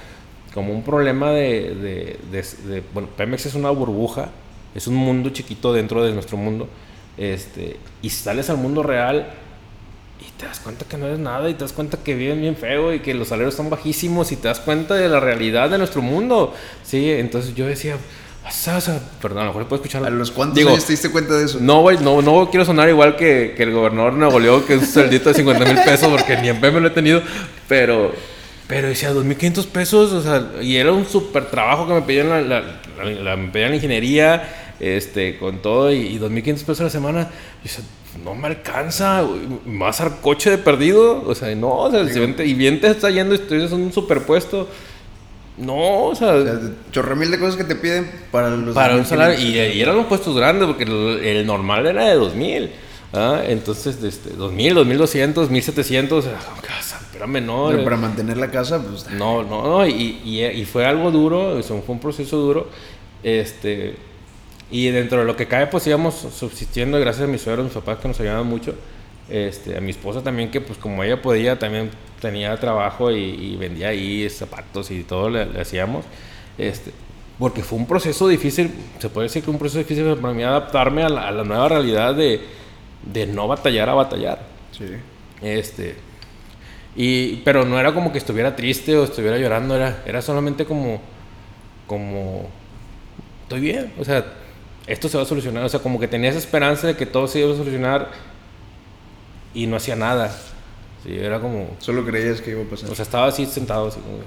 como un problema de, de, de, bueno, Pemex es una burbuja, es un mundo chiquito dentro de nuestro mundo, este, y sales al mundo real y te das cuenta que no eres nada y te das cuenta que viven bien feo y que los salarios son bajísimos y te das cuenta de la realidad de nuestro mundo. Sí, entonces yo decía, perdón, a lo mejor puedo escuchar. ¿A los cuántos Digo, años te diste cuenta de eso? No, güey, no, no quiero sonar igual que, que el gobernador de Nuevo León, que es un sueldito de 50 mil pesos, porque ni en me lo he tenido, pero, pero decía 2.500 pesos, o sea, y era un súper trabajo que me pedían la, la, me pedían la ingeniería, este, con todo, y, 2.500 pesos a la semana. Y decía, no me alcanza, más al coche de perdido, o sea, no, o sea, y bien te está yendo, esto es un superpuesto. No, o sea, o mil de cosas que te piden para los Para un salario. Y, eran los puestos grandes, porque el, normal era de 2000. ¿ah? Entonces, este, 2000, 2200, 1700. Espérame, no. Pero para mantener la casa, pues. No, no, no. Y, y, fue algo duro, fue un proceso duro. Este. Y dentro de lo que cae, pues íbamos subsistiendo, gracias a mis suegros, mis papás que nos ayudaban mucho. Este, a mi esposa también, que pues como ella podía, también tenía trabajo y, vendía ahí zapatos y todo le, hacíamos. Este, porque fue un proceso difícil, se puede decir que un proceso difícil para mí adaptarme a la, nueva realidad de, de, no batallar a batallar. Sí. Este, y, pero no era como que estuviera triste o estuviera llorando, era, era solamente como, como, estoy bien, o sea, esto se va a solucionar, o sea, como que tenía esa esperanza de que todo se iba a solucionar y no hacía nada. Sí, era como... Solo creías que iba a pasar. O sea, estaba así sentado, así como...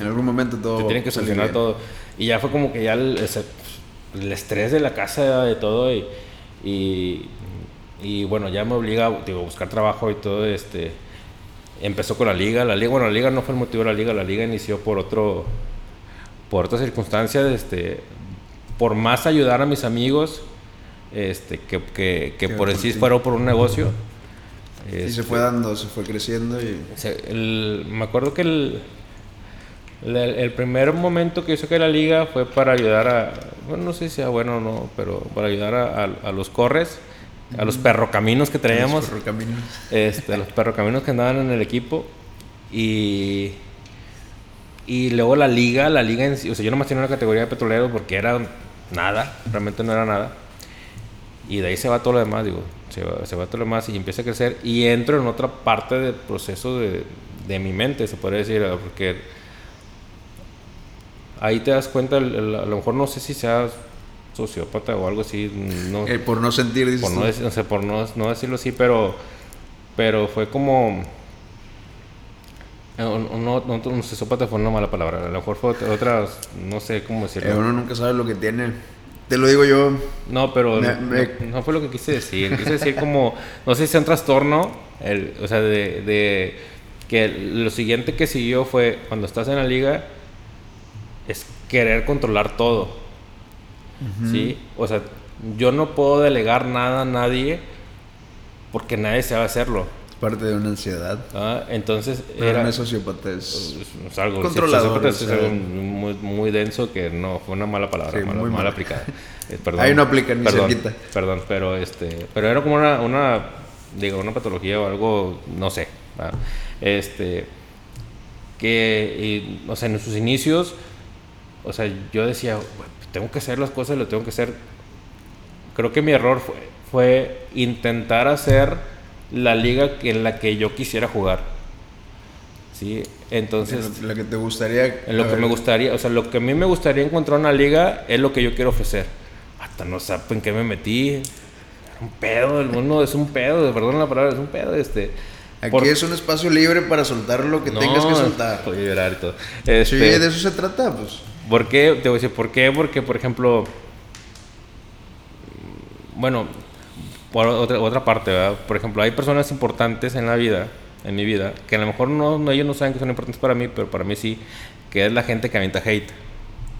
En algún momento todo... Te tienen que solucionar todo. Y ya fue como que ya el, el, estrés de la casa, de todo, y, y, y, bueno, ya me obliga digo, a buscar trabajo y todo, este... Empezó con la liga, la liga, bueno, la liga no fue el motivo de la liga, la liga inició por otro, por otras circunstancias, este, por más ayudar a mis amigos, este, que, que, que por sí. fuera por un negocio, y se fue dando, se fue creciendo y... me acuerdo que el, el, primer momento que yo saqué la liga fue para ayudar a... Bueno, no sé si sea bueno o no, pero para ayudar a, a, los corres, a los perrocaminos que traíamos. A los perrocaminos. Este, a los perrocaminos que andaban en el equipo. Y... Y luego la liga, la liga en sí, o sea, yo nomás tenía una categoría de petrolero porque era nada, realmente no era nada. Y de ahí se va todo lo demás, digo, se va, se va todo lo demás y empieza a crecer y entro en otra parte del proceso de, de mi mente, se puede decir, porque ahí te das cuenta, a lo mejor no sé si seas sociópata o algo así, no, eh, por no sentir, por no, no, sé, por no, no, decirlo así, pero, pero fue como... No, no, no, sociópata fue una mala palabra, a lo mejor fue otra, no sé cómo decirlo. Eh, uno nunca sabe lo que tiene te lo digo yo. No, pero no, fue lo que quise decir. Quise decir como, no sé si es un trastorno, el, o sea, de, de, que lo siguiente que siguió fue, cuando estás en la liga, es querer controlar todo. ¿Sí? O sea, yo no puedo delegar nada a nadie porque nadie sabe hacerlo parte de una ansiedad. Ah, entonces Pero era... No sociópata, es, algo, controlador. Es, algo muy, muy, denso que no, fue una mala palabra, mala, mal, aplicada. Eh, perdón, Ahí no aplica ni perdón, se quita. Perdón, pero, este, pero era como una, una, digo, una patología o algo, no sé. Este, que, y, o sea, en sus inicios, o sea, yo decía, tengo que hacer las cosas, lo tengo que hacer. Creo que mi error fue, fue intentar hacer la liga en la que yo quisiera jugar. Sí, entonces... Lo que te gustaría... En lo que me gustaría, o sea, lo que a mí me gustaría encontrar una liga es lo que yo quiero ofrecer. Hasta no saben qué me metí. un pedo, el mundo es un pedo, perdón la palabra, es un pedo. Este, Aquí es un espacio libre para soltar lo que tengas que soltar. Puedo llorar y todo. Este, sí, de eso se trata, pues. ¿Por qué? Te voy a decir, ¿por qué? Porque, por ejemplo, bueno, por otra, otra parte, ¿verdad? Por ejemplo, hay personas importantes en la vida en mi vida, que a lo mejor no, ellos no saben que son importantes para mí, pero para mí sí, que es la gente que avienta hate.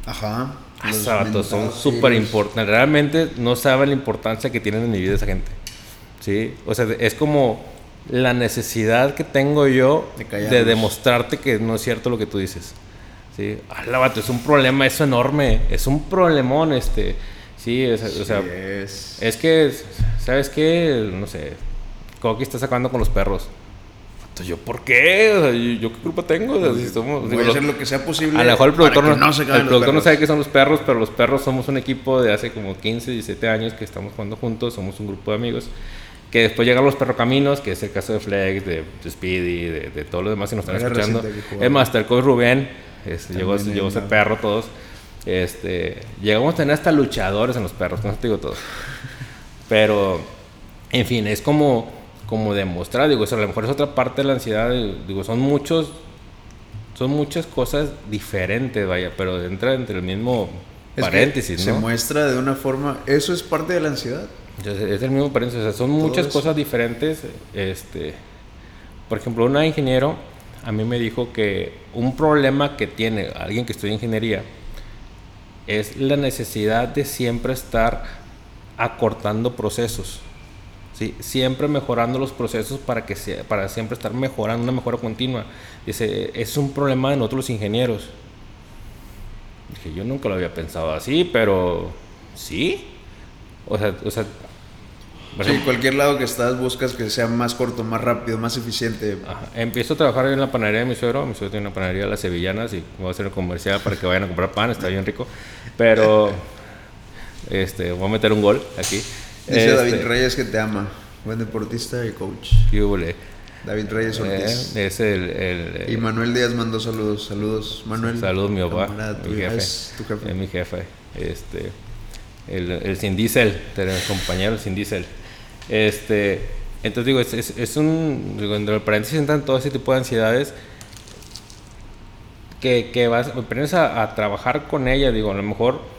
Ajá. Ah, son súper importantes. Realmente no saben la importancia que tienen en mi vida esa gente. ¿Sí? O sea, es como la necesidad que tengo yo de, demostrarte que no es cierto lo que tú dices. ¿Sí? Alábate, es un problema eso enorme. Es un problemón este. Sí, o sea, es. que, ¿sabes qué? No sé, Coqui está sacando con los perros. Entonces, ¿yo por qué? ¿yo, qué culpa tengo? Voy a hacer lo que sea posible. A lo mejor el productor, no, el productor no sabe qué son los perros, pero los perros somos un equipo de hace como 15, 17 años que estamos jugando juntos, somos un grupo de amigos. Que después llegan los perrocaminos, que es el caso de Flex, de, Speedy, de, todos los demás que nos están escuchando. Es más, Rubén, llegó, llegó ese perro, todos. Este, llegamos a tener hasta luchadores en los perros, no te digo todo. Pero, en fin, es como, como demostrar, digo, a lo mejor es otra parte de la ansiedad, digo, son muchos, son muchas cosas diferentes, vaya, pero entra entre el mismo paréntesis, Se muestra de una forma, eso es parte de la ansiedad. Es el mismo paréntesis, o sea, son muchas cosas diferentes, este, por ejemplo, un ingeniero a mí me dijo que un problema que tiene alguien que estudia ingeniería, es la necesidad de siempre estar acortando procesos. ¿sí? Siempre mejorando los procesos para, que sea, para siempre estar mejorando, una mejora continua. Dice, es un problema de nosotros los ingenieros. Dije, yo nunca lo había pensado así, pero sí. O sea, o sea Sí, cualquier lado que estás buscas que sea más corto, más rápido, más eficiente. Empiezo a trabajar en la panadería de mi suegro. Mi suegro tiene una panadería de las sevillanas y voy a hacer un comercial para que vayan a comprar pan, está bien rico. Pero este, voy a meter un gol aquí. Dice David este, Reyes que te ama, buen deportista y coach. David Reyes eh, Ortiz. es el, Y Manuel Díaz mandó saludos. Saludos, Manuel. Saludos, mi papá. Mi jefe. Es tu jefe. Es mi jefe. Este, el, el Sin Diesel, el compañero Sin Diesel. Este, entonces digo, es, es, un, digo, entre paréntesis entran todo ese tipo de ansiedades que, que vas, aprendes a, trabajar con ellas, digo, a lo mejor...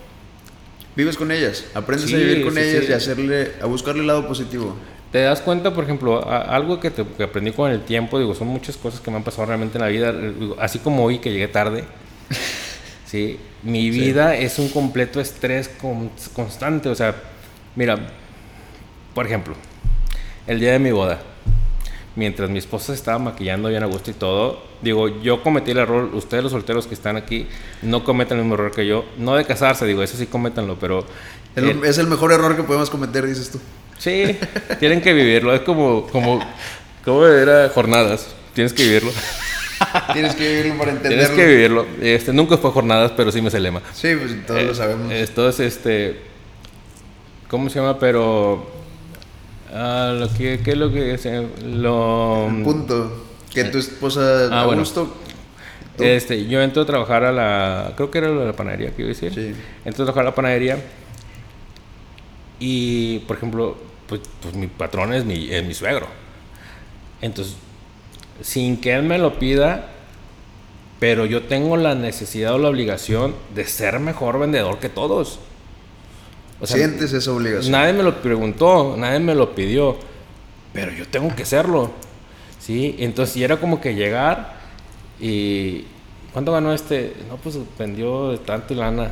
Vives con ellas, aprendes a vivir con ellas y a hacerle, a buscarle el lado positivo. Te das cuenta, por ejemplo, algo que, te, que, aprendí con el tiempo, digo, son muchas cosas que me han pasado realmente en la vida, así como hoy que llegué tarde. sí, mi vida es un completo estrés constante, o sea, mira, por ejemplo, el día de mi boda, mientras mi esposa estaba maquillando bien a gusto y todo, digo, yo cometí el error, ustedes los solteros que están aquí, no cometan el mismo error que yo, no de casarse, digo, eso sí cométanlo, pero... es el mejor error que podemos cometer, dices tú. Sí, tienen que vivirlo, es como, como, como era jornadas, tienes que vivirlo. Tienes que vivirlo para entenderlo. Tienes que vivirlo. Este, nunca fue jornadas, pero sí me sé el lema. Sí, pues todos lo eh, sabemos. Esto es este. ¿Cómo se llama? Pero Ah, lo que, ¿Qué es lo que es? Lo... El punto. Que tu esposa ah, bueno. gusto. Este, yo entro a trabajar a la. Creo que era la panadería que iba a decir. Sí. Entro a trabajar a la panadería. Y, por ejemplo, pues, pues mi patrón es mi, es mi suegro. Entonces, sin que él me lo pida, pero yo tengo la necesidad o la obligación de ser mejor vendedor que todos. Sientes esa obligación. Nadie me lo preguntó, nadie me lo pidió, pero yo tengo que hacerlo. ¿Sí? Entonces, y era como que llegar y. ¿Cuánto ganó este? No, pues vendió tanto lana.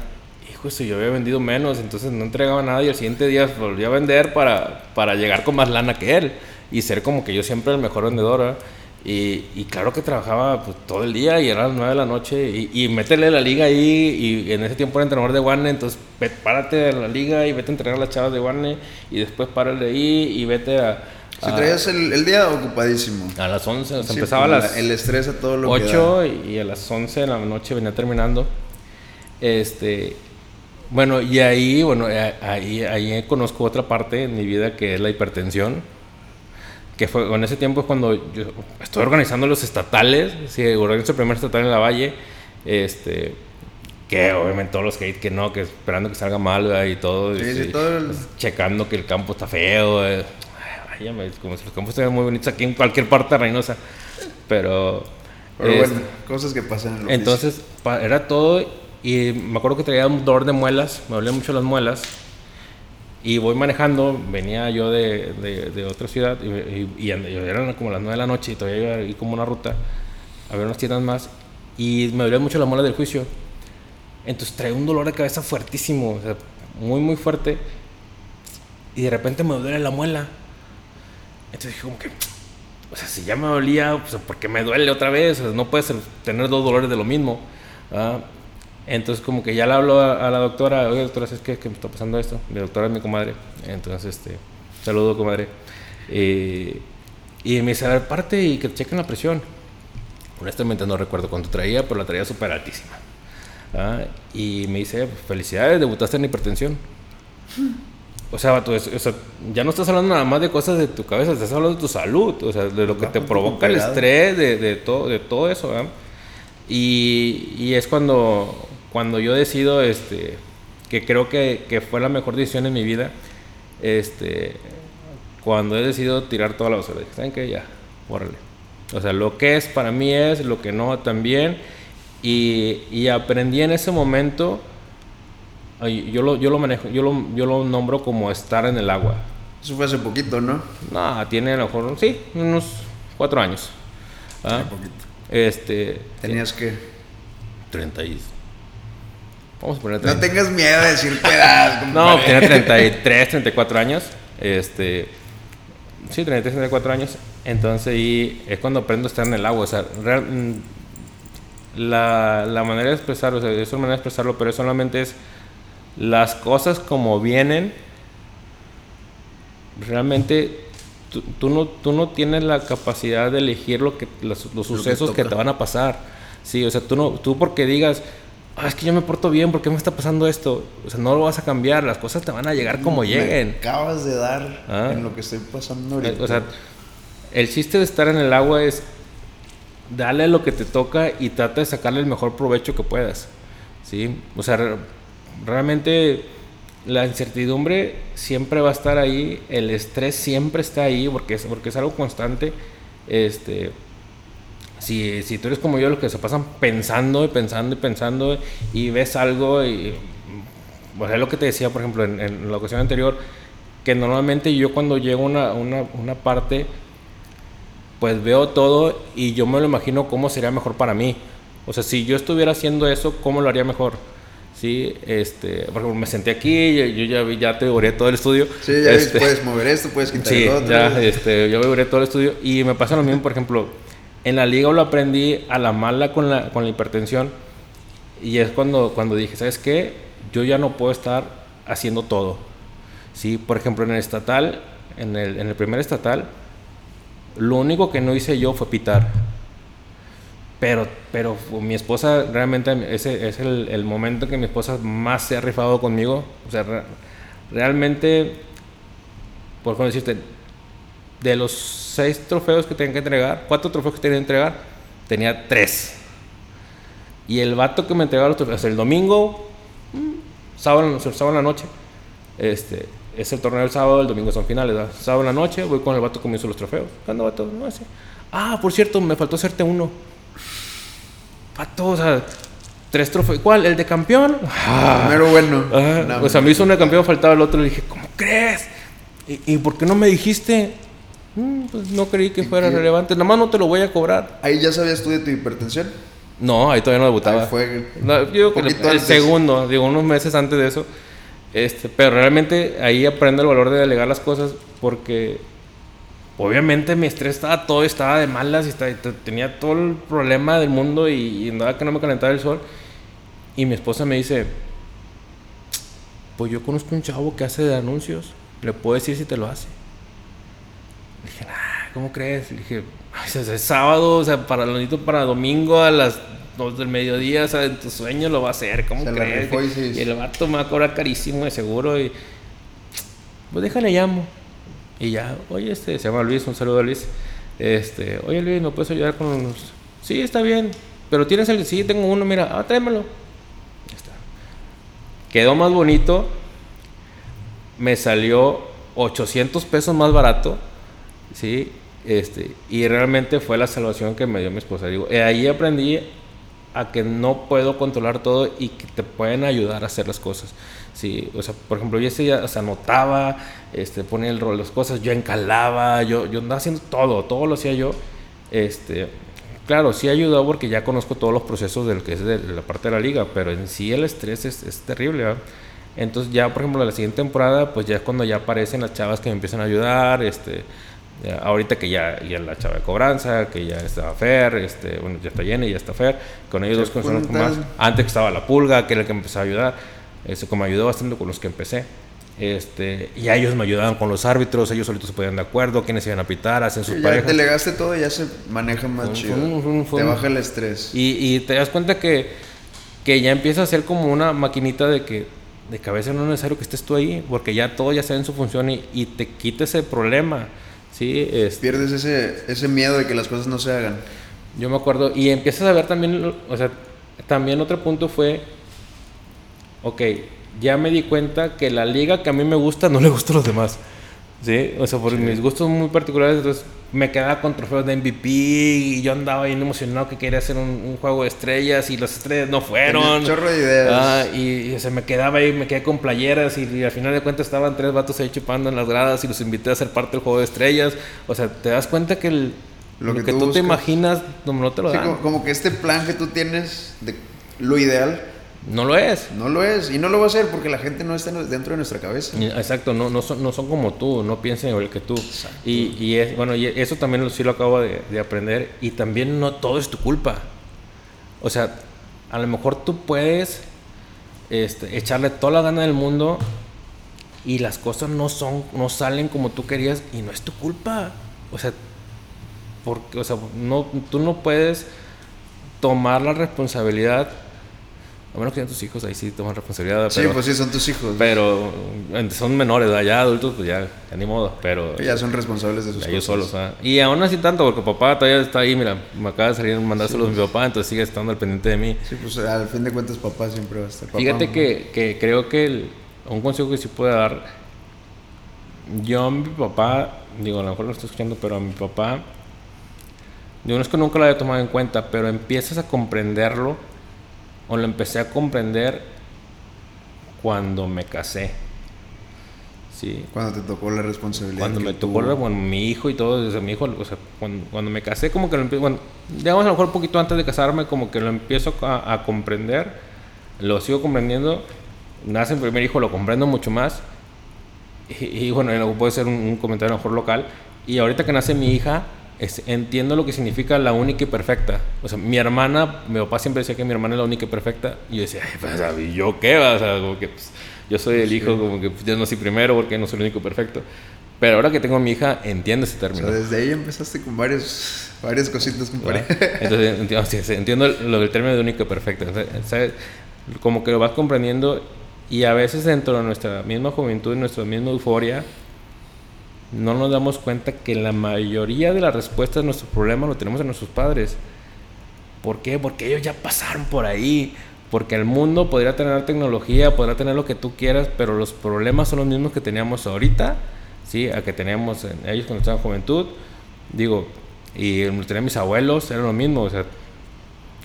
Hijo, si yo había vendido menos, entonces no entregaba nada y el siguiente día volví a vender para, para llegar con más lana que él y ser como que yo siempre el mejor vendedor. Y, claro que trabajaba pues, todo el día y era las 9 de la noche y, y métele la liga ahí y en ese tiempo era entrenador de Guane, entonces párate de la liga y vete a entrenar a las chavas de Guane y después párale ahí y vete a... Si traías el, día ocupadísimo. A las 11, empezaba a las... El estrés a todo lo 8 y a las 11 de la noche venía terminando. Este... Bueno, y ahí, bueno, ahí, ahí conozco otra parte en mi vida que es la hipertensión que fue en ese tiempo es cuando yo estoy organizando los estatales, sí, organizo el primer estatal en la Valle, este, que obviamente todos los hate que no, que esperando que salga mal y todo, pues, checando que el campo está feo, eh, como si los campos estuvieran muy bonitos aquí en cualquier parte de Reynosa, pero... Pero bueno, cosas que pasan en el Entonces, era todo y me acuerdo que traía un dolor de muelas, me dolían mucho las muelas Y voy manejando, venía yo de, de, otra ciudad y, y, eran como las 9 de la noche y todavía iba a ir como una ruta a ver unas tiendas más y me dolía mucho la muela del juicio. Entonces traía un dolor de cabeza fuertísimo, o sea, muy, muy fuerte. Y de repente me duele la muela. Entonces dije como que, o sea, si ya me dolía, pues ¿por qué me duele otra vez? O sea, no puedes tener dos dolores de lo mismo. Entonces como que ya le hablo a, la doctora, oye doctora, ¿sabes qué? que me está pasando esto? Mi doctora es mi comadre. Entonces, este, saludo comadre. y me dice, a ver, parte y que te chequen la presión. Honestamente no recuerdo cuánto traía, pero la traía súper altísima. Y me dice, felicidades, debutaste en hipertensión. O sea, ya no estás hablando nada más de cosas de tu cabeza, estás hablando de tu salud, o sea, de lo que te provoca el estrés, de, de, todo, de todo eso. Y, y, es cuando cuando yo decido, este, que creo que, que, fue la mejor decisión en mi vida, este, cuando he decidido tirar toda la basura, ¿saben qué? Ya, órale. O sea, lo que es para mí es, lo que no también. Y, y aprendí en ese momento, yo lo, yo lo manejo, yo lo, yo lo nombro como estar en el agua. Eso fue hace poquito, ¿no? No, tiene a lo mejor, sí, unos cuatro años. ¿Ah? poquito. Este, ¿Tenías que? 30 y Vamos a poner No tengas miedo de decir edad. no, tiene 33, 34 años. Este. Sí, 33, 34 años. Entonces ahí es cuando aprendo a estar en el agua. O sea, mm, la, la, manera de expresarlo, o sea, es una manera de expresarlo, pero solamente es las cosas como vienen. Realmente tú, no, tú no tienes la capacidad de elegir lo que, los, sucesos que, que, te van a pasar. Sí, o sea, tú, no, tú porque digas Ah, es que yo me porto bien, ¿por qué me está pasando esto? O sea, no lo vas a cambiar, las cosas te van a llegar como lleguen. acabas de dar ah. en lo que estoy pasando ahorita. O sea, el chiste de estar en el agua es darle lo que te toca y trata de sacarle el mejor provecho que puedas. ¿Sí? O sea, realmente la incertidumbre siempre va a estar ahí, el estrés siempre está ahí porque es, porque es algo constante. Este, si, si tú eres como yo, los que se pasan pensando y pensando y pensando y ves algo y... O sea, lo que te decía, por ejemplo, en, la ocasión anterior, que normalmente yo cuando llego a una, una, una, parte, pues veo todo y yo me lo imagino cómo sería mejor para mí. O sea, si yo estuviera haciendo eso, ¿cómo lo haría mejor? Sí, este, por ejemplo, me senté aquí, yo, ya, ya te devoré todo el estudio. Sí, ya este, puedes mover esto, puedes quitar sí, otro. Ya, este, yo devoré todo el estudio y me pasa lo mismo, por ejemplo, en la liga lo aprendí a la mala con la, con la hipertensión. Y es cuando, cuando dije, ¿sabes qué? Yo ya no puedo estar haciendo todo. ¿Sí? Por ejemplo, en el estatal, en el, en el primer estatal, lo único que no hice yo fue pitar. Pero, pero mi esposa, realmente, ese es el, el momento que mi esposa más se ha rifado conmigo. O sea, realmente, por decirte, de los seis trofeos que tenía que entregar, cuatro trofeos que tenía que entregar, tenía tres. Y el vato que me entregaba los trofeos, el domingo, mm, sábado, sábado en la noche, este, es el torneo del sábado, el domingo son finales. Sábado en la noche, voy con el vato que me hizo los trofeos. ¿Cuándo vato? No. Ah, por cierto, me faltó hacerte uno. Vato, o sea, tres trofeos. ¿Cuál? ¿El de campeón? Ah, Primero bueno. Ah, pues a mí hizo uno de campeón, faltaba el otro. Le dije, ¿cómo crees? ¿Y, ¿Y por qué no me dijiste? Mm, pues no creí que fuera relevante. Nada más no te lo voy a cobrar. ¿Ahí ya sabías tú de tu hipertensión? No, ahí todavía no debutaba. fue yo el, segundo, digo, unos meses antes de eso. Este, pero realmente ahí aprendo el valor de delegar las cosas porque obviamente mi estrés estaba todo, estaba de malas y tenía todo el problema del mundo y, y nada que no me calentaba el sol. Y mi esposa me dice, pues yo conozco un chavo que hace de anuncios, le puedo decir si te lo hace. Dije, ah, ¿cómo crees? Dije, es sábado, o sea, para lo para domingo a las 2 del mediodía, o sea, en tu sueño lo va a hacer, ¿cómo crees? Y, el vato me va a cobrar carísimo de seguro y pues déjale llamo. Y ya, oye, este, se llama Luis, un saludo a Luis. Este, oye Luis, ¿me puedes ayudar con unos? Sí, está bien. Pero tienes el, sí, tengo uno, mira, ah, tráemelo. Ya está. Quedó más bonito. Me salió 800 pesos más barato ¿sí? Este, y realmente fue la salvación que me dio mi esposa. Digo, eh, ahí aprendí a que no puedo controlar todo y que te pueden ayudar a hacer las cosas. Sí, o sea, por ejemplo, yo ese o anotaba, este, ponía el rol las cosas, yo encalaba, yo, yo andaba haciendo todo, todo lo hacía yo. Este, claro, sí ayudó porque ya conozco todos los procesos del que es de la parte de la liga, pero en sí el estrés es, es terrible, ¿verdad? Entonces ya, por ejemplo, la siguiente temporada, pues ya es cuando ya aparecen las chavas que me empiezan a ayudar, este, ahorita que ya, ya la chava de cobranza, que ya está Fer, este, bueno, ya está Jenny, ya está Fer, con ellos dos conocemos más. Antes que estaba la pulga, que era el que empezó a ayudar, este, como ayudó bastante con los que empecé. Este, y a ellos me ayudaban con los árbitros, ellos solitos se ponían de acuerdo, quiénes iban a pitar, hacen sus ya parejas. delegaste todo y ya se maneja más chido. te baja el estrés. Y, y, te das cuenta que, que ya empieza a ser como una maquinita de que de cabeza no es necesario que estés tú ahí, porque ya todo ya está en su función y, y te quita ese problema. ¿Sí? Pierdes ese, ese miedo de que las cosas no se hagan. Yo me acuerdo, y empiezas a ver también, o sea, también otro punto fue, ok, ya me di cuenta que la liga que a mí me gusta no le gusta a los demás. ¿Sí? O sea, por mis gustos muy particulares, entonces me quedaba con trofeos de MVP y yo andaba bien emocionado que quería hacer un, juego de estrellas y las estrellas no fueron. chorro de ideas. Ah, y, se me quedaba ahí, me quedé con playeras y, al final de cuentas estaban tres vatos ahí chupando en las gradas y los invité a ser parte del juego de estrellas. O sea, te das cuenta que el, lo, que, tú, te imaginas no, te lo dan. como que este plan que tú tienes de lo ideal no lo es. No lo es. Y no lo va a hacer porque la gente no está dentro de nuestra cabeza. Exacto, no, no, son, no son como tú, no piensan igual que tú. Y, y, es, bueno, y eso también sí lo acabo de, de, aprender. Y también no todo es tu culpa. O sea, a lo mejor tú puedes este, echarle toda la gana del mundo y las cosas no, son, no salen como tú querías y no es tu culpa. O sea, porque, o sea no, tú no puedes tomar la responsabilidad a menos que sean tus hijos, ahí sí toman responsabilidad. Sí, pues sí, son tus hijos. Pero son menores, ya adultos, pues ya, ni modo. Pero ya son responsables de sus Ellos solos, Y aún así tanto, porque papá todavía está ahí, mira, me acaba de salir mandárselos a mi papá, entonces sigue estando al pendiente de mí. Sí, pues al fin de cuentas papá siempre va a estar. Fíjate que, que, creo que un consejo que sí puedo dar, yo a mi papá, digo, a lo mejor lo estoy escuchando, pero a mi papá, yo no es que nunca lo haya tomado en cuenta, pero empiezas a comprenderlo o lo empecé a comprender cuando me casé. Sí. Cuando te tocó la responsabilidad. Cuando me tocó bueno, mi hijo y todo, desde mi hijo, o sea, cuando, me casé, como que lo empiezo, bueno, digamos a lo mejor un poquito antes de casarme, como que lo empiezo a, comprender, lo sigo comprendiendo. Nace mi primer hijo, lo comprendo mucho más. Y, bueno, puede ser un, un comentario a lo mejor local. Y ahorita que nace mi hija, entiendo lo que significa la única y perfecta. O sea, mi hermana, mi papá siempre decía que mi hermana es la única y perfecta. Y yo decía, pues, ¿y yo qué? O sea, como que pues, yo soy el hijo, como que pues, yo no soy primero porque no soy el único perfecto. Pero ahora que tengo a mi hija, entiendo ese término. O sea, desde ahí empezaste con varios, varias cositas, compadre. Entonces, entiendo, entiendo lo del término de único y perfecto. ¿sabes? Como que lo vas comprendiendo y a veces dentro de nuestra misma juventud, nuestra misma euforia, no nos damos cuenta que la mayoría de las respuestas a nuestros problemas lo tenemos en nuestros padres. ¿Por qué? Porque ellos ya pasaron por ahí. Porque el mundo podría tener tecnología, podrá tener lo que tú quieras, pero los problemas son los mismos que teníamos ahorita, ¿sí? A que teníamos ellos cuando estaban en juventud. Digo, y tenían mis abuelos, era lo mismo. O sea,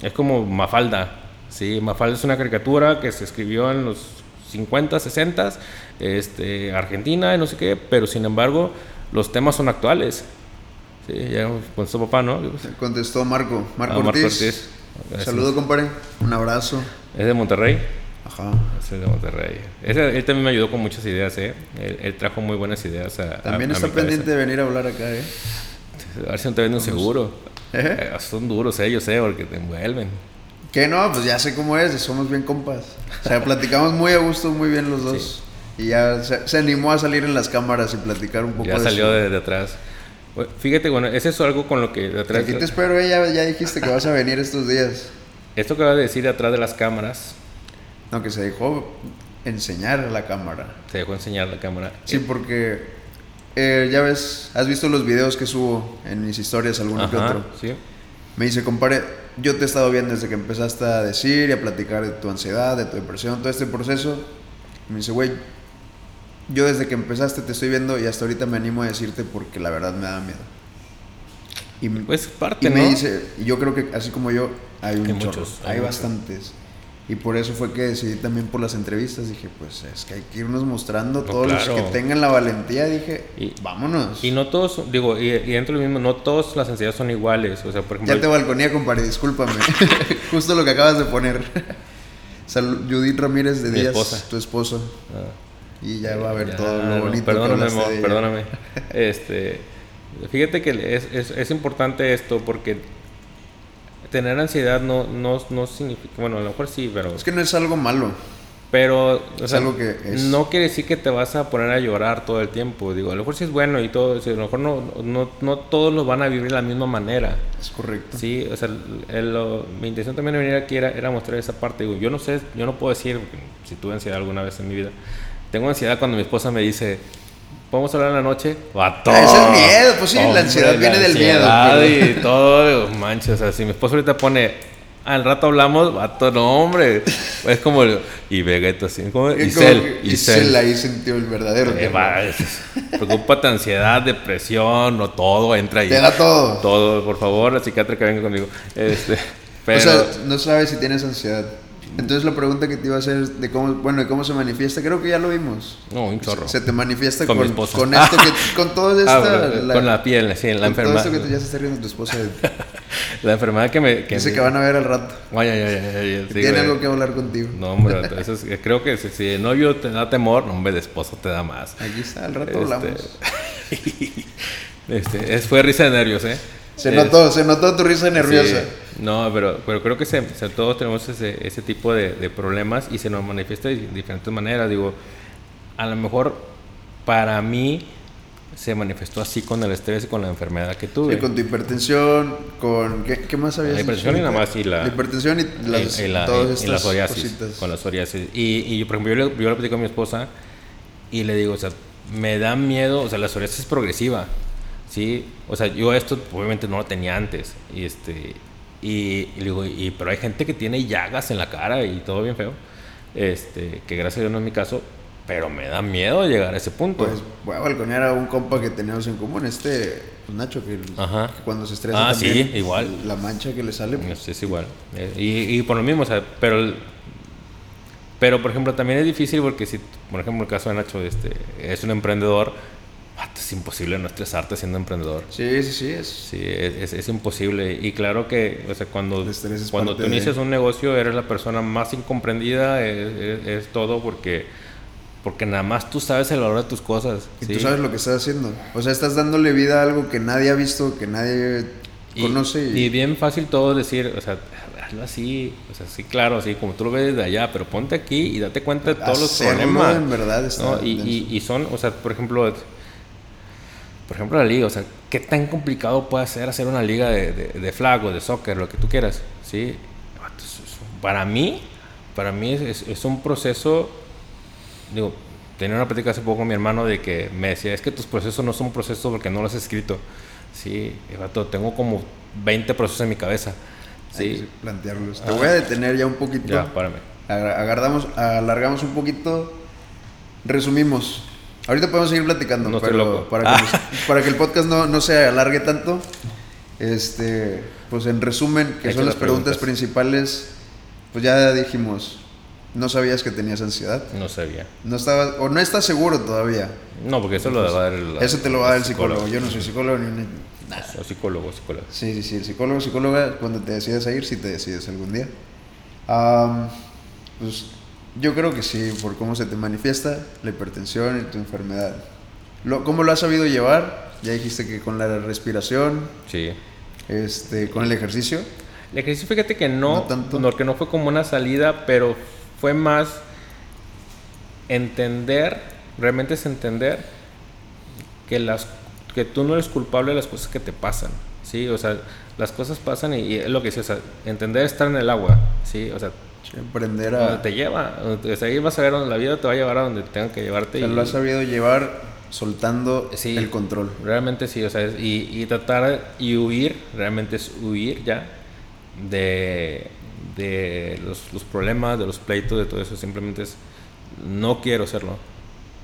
es como Mafalda, ¿sí? Mafalda es una caricatura que se escribió en los 50, 60, este, Argentina y no sé qué, pero sin embargo los temas son actuales. Sí, ya contestó papá, ¿no? Contestó Marco, Marco, ah, Ortiz. Saludo, compadre. Un abrazo. ¿Es de Monterrey? Ajá. Es de Monterrey. él también me ayudó con muchas ideas, ¿eh? Él, trajo muy buenas ideas a, También está pendiente de venir a hablar acá, ¿eh? A ver si no te venden seguro. ¿Eh? Eh, son duros ellos, ¿eh? Porque te envuelven. Que no, pues ya sé cómo es, somos bien compas. O sea, platicamos muy a gusto, muy bien los dos. Y ya se, animó a salir en las cámaras y platicar un poco ya salió de, atrás. Fíjate, bueno, ese es algo con lo que de atrás. Aquí te espero, eh, ya, ya dijiste que vas a venir estos días. Esto que va a decir de atrás de las cámaras. No, que se dejó enseñar a la cámara. Se dejó enseñar la cámara. Sí, porque eh, ya ves, has visto los videos que subo en mis historias, alguno que otro. Sí. Me dice, compadre, yo te he estado viendo desde que empezaste a decir y a platicar de tu ansiedad, de tu depresión, todo este proceso. Me dice, güey, yo desde que empezaste te estoy viendo y hasta ahorita me animo a decirte porque la verdad me da miedo. Y, pues parte, y me ¿no? dice, y yo creo que así como yo, hay un Hay chorro, muchos, hay, hay muchos. bastantes. Y por eso fue que decidí también por las entrevistas, dije, pues es que hay que irnos mostrando, No, todos los que tengan la valentía, dije, Y- vámonos. Y no todos, digo, y, y dentro de lo mismo, no todas las ansiedades son iguales. O sea, por ejemplo, ya te balconía, compadre, discúlpame. Justo lo que acabas de poner. Salud, Judith Ramírez de Mi Díaz, esposa. tu esposo. Ah. Y ya va a ver Ya, todo no, lo bonito que Perdóname, de ella. perdóname. Este, fíjate que es, es, es importante esto porque tener ansiedad no, no, no significa, bueno, a lo mejor sí, pero, Es que no es algo malo. pero o es sea, algo que es- no quiere decir que te vas a poner a llorar todo el tiempo. Digo, a lo mejor sí es bueno y todo, o sea, a lo mejor no, no, no todos lo van a vivir de la misma manera. Es correcto. Sí, o sea, el- lo- mi intención también de venir aquí era, era mostrar esa parte. Digo, yo no sé, yo no puedo decir si tuve ansiedad alguna vez en mi vida. Tengo ansiedad cuando mi esposa me dice, ¿podemos hablar en la noche? ¡Vato! Es el miedo, pues sí, la ansiedad la viene del miedo, ansiedad pero- Y todo, manches, o sea, si mi esposa ahorita pone, al rato hablamos, vato, no, hombre. Es como, y Vegeta así, como, Isel, que Isel. Isel ahí sintió el verdadero. Eh, va, preocúpate, ansiedad, depresión, no todo entra ahí. Te da todo. Todo, por favor, la psiquiatra que venga conmigo. Este, pero O sea, no sabes si tienes ansiedad. Entonces la pregunta que te iba a hacer es de cómo, bueno, de cómo se manifiesta, creo que ya lo vimos. no, un chorro. Se te manifiesta Con con, con esto que, con todo esta, Ah, bueno, con la piel, sí, la con todo enfermedad. esto que te- ya se está riendo tu esposa. La enfermedad que me. Que Dice me- que van a ver al rato. Ay, ay, ay, sí, Tiene güey. algo que hablar contigo. No, hombre, entonces eh, creo que si, si de novio te da temor, no, hombre, de esposo te da más. Aquí está, al rato Este, hablamos. Este, es, fue risa de nervios, ¿eh? Se notó, se notó tu risa nerviosa. Sí. No, pero, pero creo que se, se- todos tenemos ese, ese tipo de, de problemas y se nos manifiesta de diferentes maneras. Digo, a lo mejor para mí se manifestó así con el estrés y con la enfermedad que tuve. Sí, con tu hipertensión, con... ¿Qué, qué más habías La hipertensión y nada más, y la- La hipertensión y las, y, y la, todas y la estas psoriasis. cositas. Con la psoriasis. Y, y yo, por ejemplo, yo le, yo le platico a mi esposa y le digo, o sea, me da miedo, o sea, la psoriasis es progresiva. ¿Sí? O sea, yo esto obviamente no lo tenía antes. Y, este, y, y digo, y, pero hay gente que tiene llagas en la cara y todo bien feo. Este, que gracias a Dios no es mi caso, pero me da miedo llegar a ese punto. Pues voy a balconear a un compa que teníamos en común, este pues, Nacho, que, Ajá. que cuando se estresa Ah, también, sí, igual. la mancha que le sale, pues, Es, igual. Eh, y, y por lo mismo, o sea, pero, pero por ejemplo, también es difícil porque si, por ejemplo, el caso de Nacho, este, es un emprendedor, es imposible no estresarte siendo emprendedor. sí, sí, sí, es... Sí, es, es- es imposible. Y claro que, o sea, cuando, cuando tú de- inicias un negocio, eres la persona más incomprendida, es, es- es todo porque, porque nada más tú sabes el valor de tus cosas. Y ¿sí? tú sabes lo que estás haciendo. O sea, estás dándole vida a algo que nadie ha visto, que nadie Y- conoce. Y, Y bien fácil todo decir, o sea, hazlo así, o sea, sí, claro, así como tú lo ves desde allá, pero ponte aquí y date cuenta de todos los Hacerlo problemas. en verdad está ¿no? y, denso. y, y son, o sea, por ejemplo, por ejemplo la liga, o sea, ¿qué tan complicado puede ser hacer una liga de, de, de flag o de soccer, lo que tú quieras? ¿sí? Para mí, para mí es, es- es un proceso, digo, tenía una plática hace poco con mi hermano de que me decía, es que tus procesos no son procesos porque no los has escrito. Sí, vato, tengo como 20 procesos en mi cabeza. Sí, plantearlos. Te voy a detener ya un poquito. ya, párame. Agar- Agarramos, alargamos un poquito. Resumimos. Ahorita podemos seguir platicando, No estoy pero loco. Para, que Ah. para que el podcast no, no se alargue tanto, este, pues en resumen, que son las preguntas preguntas. principales, pues ya dijimos, no sabías que tenías ansiedad, No sabía. no estabas, o no estás seguro todavía. No, porque eso lo va a dar el. Eso te lo va a dar el psicólogo. Yo no soy psicólogo ni un- O psicólogo, psicólogo. Sí, sí, sí, el psicólogo, psicóloga, cuando te decidas a ir, si te decides algún día. Am, pues yo creo que sí, por cómo se te manifiesta la hipertensión y tu enfermedad. Lo, ¿Cómo lo has sabido llevar? Ya dijiste que con la respiración, Sí. este, con el ejercicio. El ejercicio, fíjate que no, No tanto. porque no fue como una salida, pero fue más entender, realmente es entender que las que tú no eres culpable de las cosas que te pasan, ¿sí? O sea, las cosas pasan y, y es lo que decía, o sea, entender estar en el agua, ¿sí? O sea, Aprender donde a... te lleva, o sea, ahí vas a ver donde la vida te va a llevar a donde tenga que llevarte. o sea, y- lo has sabido llevar soltando Sí. el control. Realmente sí, o sea, es- y, y tratar y huir, realmente es huir ya de, de los, los problemas, de los pleitos, de todo eso. Simplemente es, no quiero hacerlo.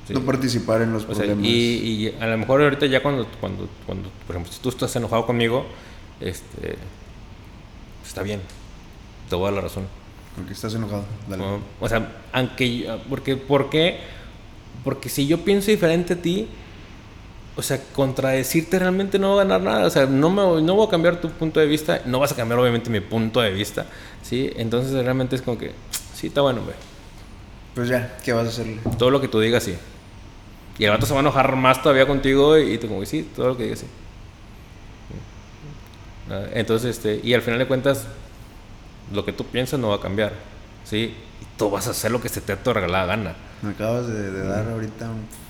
No participar en los problemas. y, a lo mejor ahorita ya cuando, cuando, cuando, por ejemplo, si tú estás enojado conmigo, este, está bien, te voy a dar la razón. Porque estás enojado, dale. o sea, aunque, porque, ¿por qué? Porque si yo pienso diferente a ti, o sea, contradecirte realmente no va a ganar nada. O sea, no, me, no voy a cambiar tu punto de vista, no vas a cambiar obviamente mi punto de vista, ¿sí? Entonces realmente es como que, sí, está bueno, güey. Pues ya, ¿qué vas a hacerle? Todo lo que tú digas, sí. Y el vato se va a enojar más todavía contigo y tú como que sí, todo lo que digas, sí. Entonces, este, y al final de cuentas, lo que tú piensas no va a cambiar, ¿sí? Y tú vas a hacer lo que se te ha la gana. Me acabas de, dar ahorita un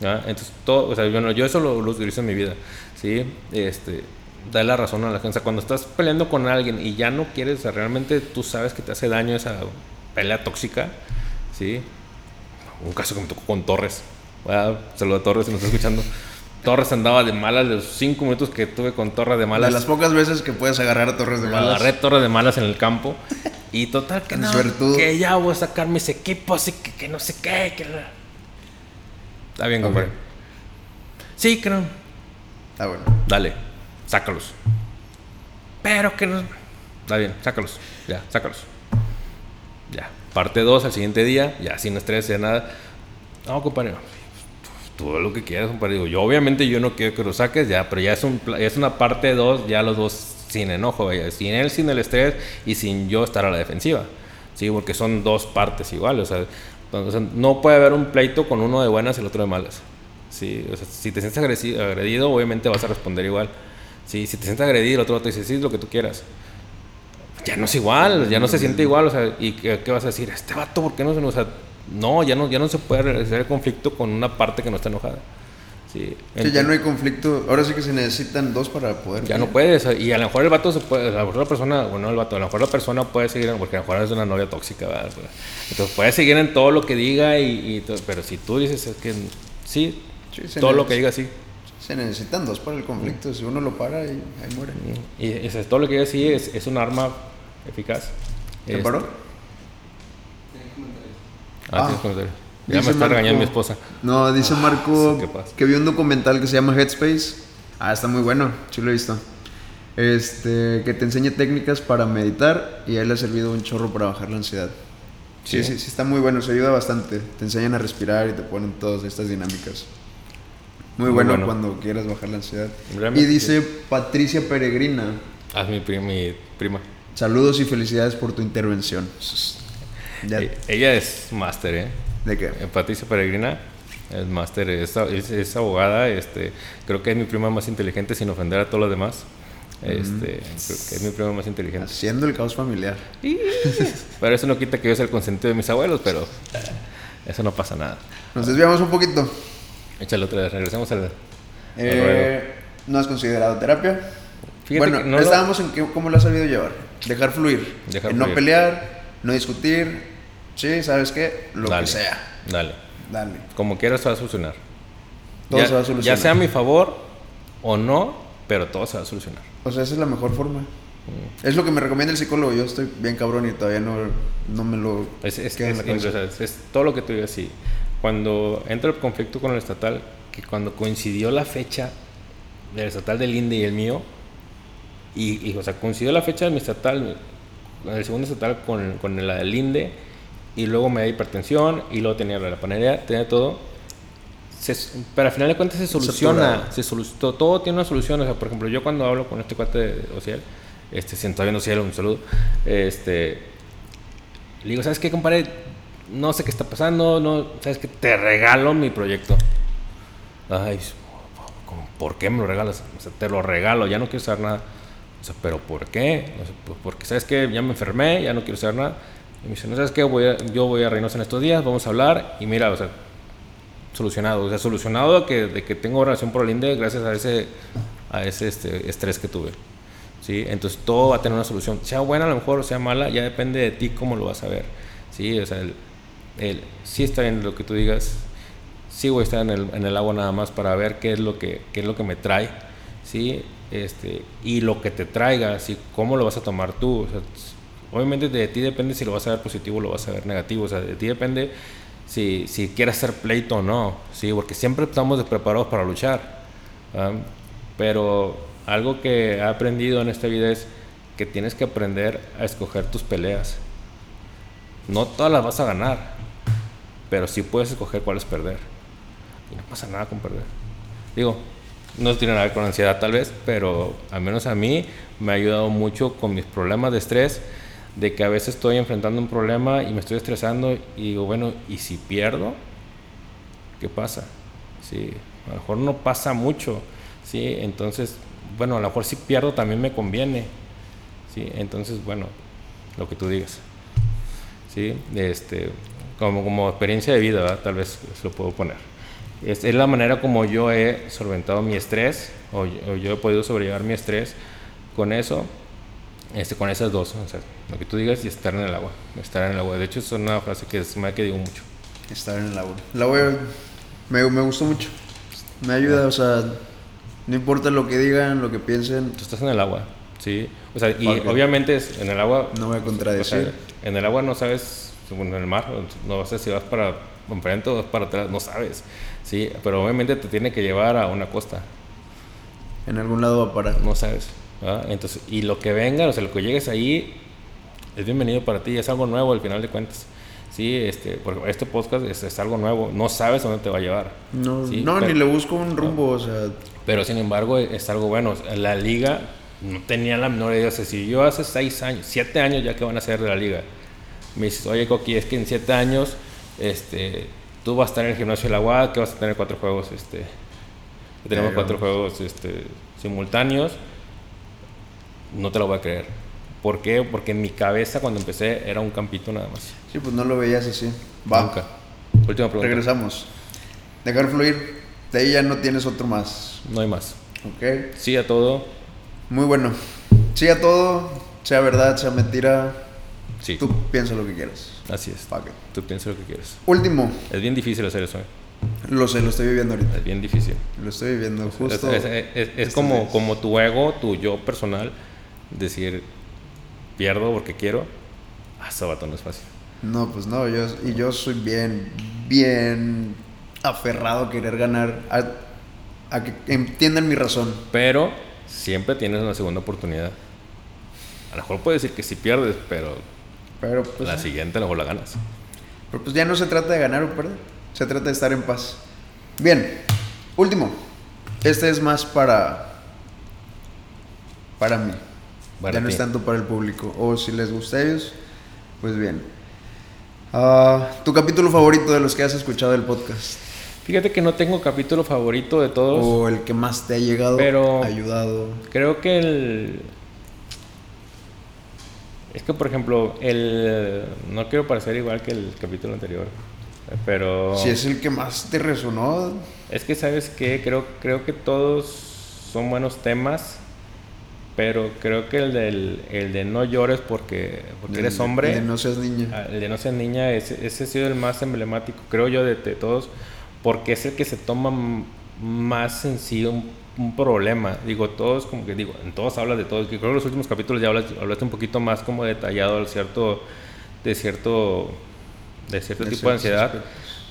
entonces, todo, o sea, bueno, yo eso lo, utilizo en mi vida, ¿sí? Este, da la razón a la gente. O sea, cuando estás peleando con alguien y ya no quieres, o sea, realmente tú sabes que te hace daño esa pelea tóxica, ¿sí? Un caso que me tocó con Torres. Saludos a Torres si nos está escuchando. Torres andaba de malas de los cinco minutos que tuve con Torres de malas. De las pocas veces que puedes agarrar a Torres de malas. Agarré Torres de malas en el campo. Y total que no, que ya voy a sacar mis equipos y que, que no sé qué. Que... Está bien, compadre. Sí, creo. Está bueno. Dale, sácalos. Pero que no. Está bien, sácalos. Ya, sácalos. Ya. Parte 2 al siguiente día, ya sin estrés, ya nada. No, compadre. Todo lo que quieras, compadre. yo, obviamente, yo no quiero que lo saques, ya, pero ya es, un, es una parte 2, ya los dos sin enojo, sin él, sin el estrés y sin yo estar a la defensiva. Sí, porque son dos partes iguales. O sea, no puede haber un pleito con uno de buenas y el otro de malas. ¿sí? si te sientes agredido, obviamente vas a responder igual. ¿sí? Si te sientes agredido, el otro te dice, sí, lo que tú quieras. Ya no es igual, ya no se siente igual. O sea, ¿y qué, vas a decir? Este vato, ¿por qué no se nos.? No, ya no, ya no se puede realizar el conflicto con una parte que no está enojada. Sí, ya no hay conflicto. Ahora sí que se necesitan dos para poder. Ya no puedes. Y a lo mejor el vato se puede. A lo mejor la persona. Bueno, el vato. A lo mejor la persona puede seguir. Porque a lo mejor es una novia tóxica. ¿verdad? Entonces puede seguir en todo lo que diga. Y, pero si tú dices es que. Sí, todo lo que diga sí. Se necesitan dos para el conflicto. Si uno lo para, y ahí muere. Y, y todo lo que diga sí es, es un arma eficaz. ¿Te paró? Ah, ah. comentarios. Ya me está regañando mi esposa. No, dice ah, Marco que vio un documental que se llama Headspace. Ah, está muy bueno, sí lo he visto. Este, que te enseña técnicas para meditar y a él le ha servido un chorro para bajar la ansiedad. Sí, sí, sí, está muy bueno, se ayuda bastante. Te enseñan a respirar y te ponen todas estas dinámicas. Muy, bueno, cuando quieras bajar la ansiedad. y dice Patricia Peregrina. Ah, mi, mi prima. Saludos y felicidades por tu intervención. E, ella es máster, ¿eh? ¿De qué? Eh, Patricia Peregrina, es máster, es, es, abogada, este, creo que es mi prima más inteligente sin ofender a todos los demás. Este, creo que es mi prima más inteligente. Haciendo el caos familiar. pero eso no quita que yo sea el consentido de mis abuelos, pero eso no pasa nada. Nos desviamos un poquito. Échale otra vez, regresemos al. Eh, ¿No has considerado terapia? bueno, no estábamos en cómo lo has sabido llevar. Dejar fluir. Dejar no pelear, no discutir, Sí, ¿sabes qué? Lo que sea. Dale. Dale. Como quieras se va a solucionar. Todo se va a solucionar. Ya sea a mi favor o no, pero todo se va a solucionar. O sea, esa es la mejor forma. Mm. Es lo que me recomienda el psicólogo. Yo estoy bien cabrón y todavía no, no me lo... Es, es, es, todo lo que tú digas, sí. Cuando entra el conflicto con el estatal, que cuando coincidió la fecha del estatal del INDE y el mío, y, o sea, coincidió la fecha de mi estatal, el segundo estatal con, con la del INDE, y luego me da hipertensión y luego tenía la panería, tenía todo. pero al final de cuentas se soluciona, se todo, todo, tiene una solución. O sea, por ejemplo, yo cuando hablo con este cuate de Ociel, este, si todavía no cielo, un saludo, este, le digo, ¿sabes qué, compadre? No sé qué está pasando, no, ¿sabes qué? Te regalo mi proyecto. Ay, ¿por qué me lo regalas? O sea, te lo regalo, ya no quiero saber nada. Sea, ¿pero por qué? pues porque, ¿sabes qué? Ya me enfermé, ya no quiero saber nada y me dice, no sabes qué, voy yo voy a Reynosa en estos días, vamos a hablar. Y mira, o sea, solucionado. O sea, solucionado que, de que tengo relación por el INDE gracias a ese, a ese este, estrés que tuve. ¿Sí? Entonces todo va a tener una solución. Sea buena a lo mejor o sea mala, ya depende de ti cómo lo vas a ver. ¿Sí? O sea, el, el, sí está bien lo que tú digas. Sí voy a estar en el, en el agua nada más para ver qué es lo que, qué es lo que me trae. ¿Sí? Este, y lo que te traiga, ¿sí? cómo lo vas a tomar tú. Obviamente de ti depende si lo vas a ver positivo o lo vas a ver negativo. O sea, de ti depende si, si quieres hacer pleito o no, ¿sí? Porque siempre estamos preparados para luchar. Pero algo que he aprendido en esta vida es que tienes que aprender a escoger tus peleas. No todas las vas a ganar, pero sí puedes escoger cuáles perder. Y no pasa nada con perder. Digo, no tiene nada con ansiedad tal vez, pero al menos a mí me ha ayudado mucho con mis problemas de estrés, de que a veces estoy enfrentando un problema y me estoy estresando y digo, bueno, ¿y si pierdo? ¿Qué pasa? Sí, a lo mejor no pasa mucho, ¿sí? Entonces, bueno, a lo mejor si pierdo también me conviene, ¿sí? Entonces, bueno, lo que tú digas, ¿sí? Este, como, como experiencia de vida, tal vez se lo puedo poner. Es, es, la manera como yo he solventado mi estrés, o, yo he podido sobrellevar mi estrés con eso, este, con esas dos, o sea, lo que tú digas y estar en el agua, estar en el agua. De hecho, es una frase que es, me que digo mucho. Estar en el agua. El agua me, me gustó mucho, me ayuda, o sea, no importa lo que digan, lo que piensen. Tú estás en el agua, sí. O sea, y obviamente es, en el agua... No voy a contradecir. en el agua no sabes, en el mar, no sé si vas para enfrente o vas para atrás, no sabes. Sí, pero obviamente te tiene que llevar a una costa. En algún lado va a parar. No sabes. Entonces, y lo que venga, o sea, lo que llegues ahí, es bienvenido para ti, es algo nuevo al final de cuentas. Sí, este, porque este podcast es, algo nuevo, no sabes dónde te va a llevar. No, no ni le busco un rumbo, o sea. Pero sin embargo, es algo bueno. La liga no tenía la menor idea. O sea, si yo hace seis años, siete años ya que van a ser de la liga, me dices, oye, Coqui, es que en siete años, este, tú vas a estar en el gimnasio de la UAD, que vas a tener cuatro juegos, este, tenemos cuatro juegos este, simultáneos, no te lo voy a creer. ¿Por qué? Porque en mi cabeza cuando empecé era un campito nada más. Sí, pues no lo veías así. Va. Nunca. Última pregunta. Regresamos. Dejar fluir. De ahí ya no tienes otro más. No hay más. Ok. Sí a todo. Muy bueno. Sí a todo, sea verdad, sea mentira. Sí. Tú piensa lo que quieras. Así es. Tú piensas lo que quieres. Último. Es bien difícil hacer eso. ¿eh? Lo sé, lo estoy viviendo ahorita. Es bien difícil. Lo estoy viviendo justo. Es, como, como tu ego, tu yo personal, decir, pierdo porque quiero. Ah, Sabato no es fácil. No, pues no, yo, y yo soy bien, bien aferrado a querer ganar, a, a que entiendan mi razón. Pero siempre tienes una segunda oportunidad. A lo mejor puedes decir que si pierdes, pero pero pues, la siguiente luego la ganas. Pero pues ya no se trata de ganar o perder, se trata de estar en paz. Bien, último. Este es más para para mí. ya no es tanto para el público. O si les gusta a ellos, pues bien. Ah, ¿Tu capítulo favorito de los que has escuchado del podcast? Fíjate que no tengo capítulo favorito de todos. O el que más te ha llegado, pero ayudado. Creo que el, es que, por ejemplo, el. No quiero parecer igual que el capítulo anterior. Pero. Si es el que más te resonó. Es que, ¿sabes qué? Creo, creo que todos son buenos temas. Pero creo que el, del, el de no llores porque, porque eres hombre. El de no seas niña. Ah, el de no seas niña, ese, ese ha sido el más emblemático, creo yo, de, de todos. Porque es el que se toma más sencillo un problema. Digo, todos, como que digo, en todos hablas de todo. creo que en los últimos capítulos ya hablas, hablaste un poquito más como detallado de cierto, de cierto, de cierto tipo de ansiedad.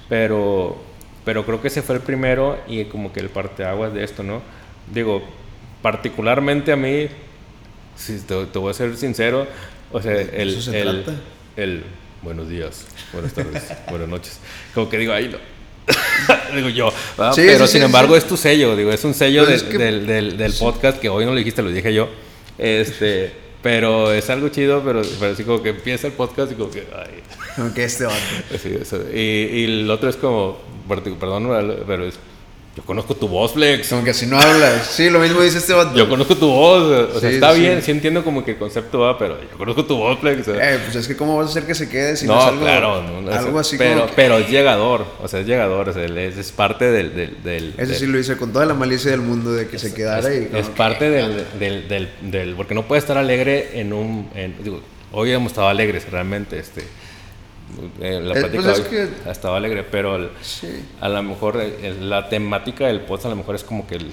Pero, pero creo que ese fue el primero y como que el parteaguas de esto, ¿no? Digo, particularmente a mí, si te, voy a ser sincero, o sea, el, el, el, buenos días, buenas tardes, buenas noches. Como que digo, ahí no digo yo. pero sin embargo es tu sello, digo, es un sello del, del, del podcast que hoy no lo dijiste, lo dije yo. Este, pero es algo chido, pero, pero así como que empieza el podcast y como que... Ay. Como que este Sí, y, y el otro es como, perdón, pero es yo conozco tu voz, Flex. Como que si no hablas. Sí, lo mismo dice este vato. Yo conozco tu voz. O sea, está bien, sí entiendo como que el concepto va, pero yo conozco tu voz, Flex. Eh, pues es que cómo vas a hacer que se quede si no, no es algo, claro, no, algo así pero, como Pero es llegador, o sea, es llegador, o sea, es, es parte del... del, del Ese sí lo hice con toda la malicia del mundo de que se quedara es, y... Es parte del, del, del, del, Porque no puede estar alegre en un... En, digo, hoy hemos estado alegres realmente, este eh, la eh, pues plática estaba alegre, pero a lo mejor eh, la temática del podcast a lo mejor es como que el,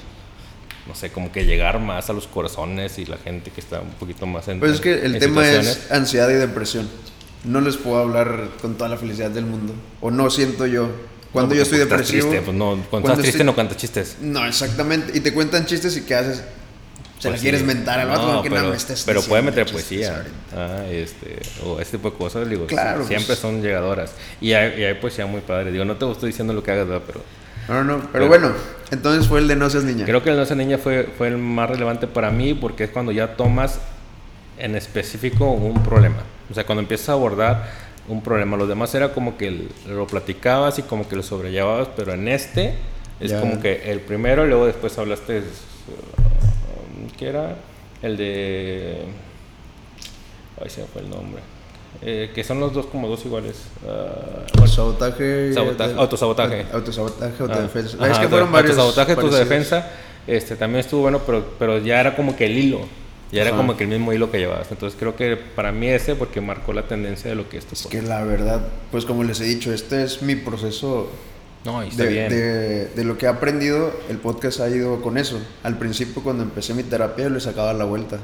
no sé, como que llegar más a los corazones y la gente que está un poquito más en Pues es que el tema es ansiedad y depresión. no les puedo hablar con toda la felicidad del mundo. O no siento yo. Cuando yo estoy Estás depresivo. triste, pues no, cuando, estás triste estoy- no cantas chistes. No, exactamente. Y te cuentan chistes y ¿qué haces? Se Pues la quieres sí. mentar al vato No, pero, no me estés pero puede meter poesía. Ah, este, o este tipo de cosas, digo, Claro, siempre pues. son llegadoras. Y hay, y hay poesía muy padre. Digo, no te estoy diciendo lo que hagas, ¿verdad? pero No, no, pero, Pero- bueno, entonces fue el de No seas niña. creo que el No Sé Niña fue, fue el más relevante para mí porque es cuando ya tomas en específico un problema. O sea, cuando empiezas a abordar un problema. Los demás era como que lo platicabas y como que lo sobrellevabas, pero en este es Ya. como que el primero y luego después hablaste, uh, ¿qué era? El de... Ay, se me fue el nombre. Eh, que son los dos como dos iguales. Ah, bueno, Sabotaje. Sabotaje, autosabotaje. Autosabotaje, Ah, autodefensa. ajá, es que fueron varios. autosabotaje, autodefensa, este, también estuvo bueno, pero, pero ya era como que el hilo. Ya era como que el mismo hilo que llevabas. Entonces creo que para mí ese, porque marcó la tendencia de lo que esto Es que la verdad, pues como les he dicho, este es mi proceso No, está de, bien. de- de lo que he aprendido. El podcast ha ido con eso. Al principio, cuando empecé mi terapia, le sacaba la vuelta.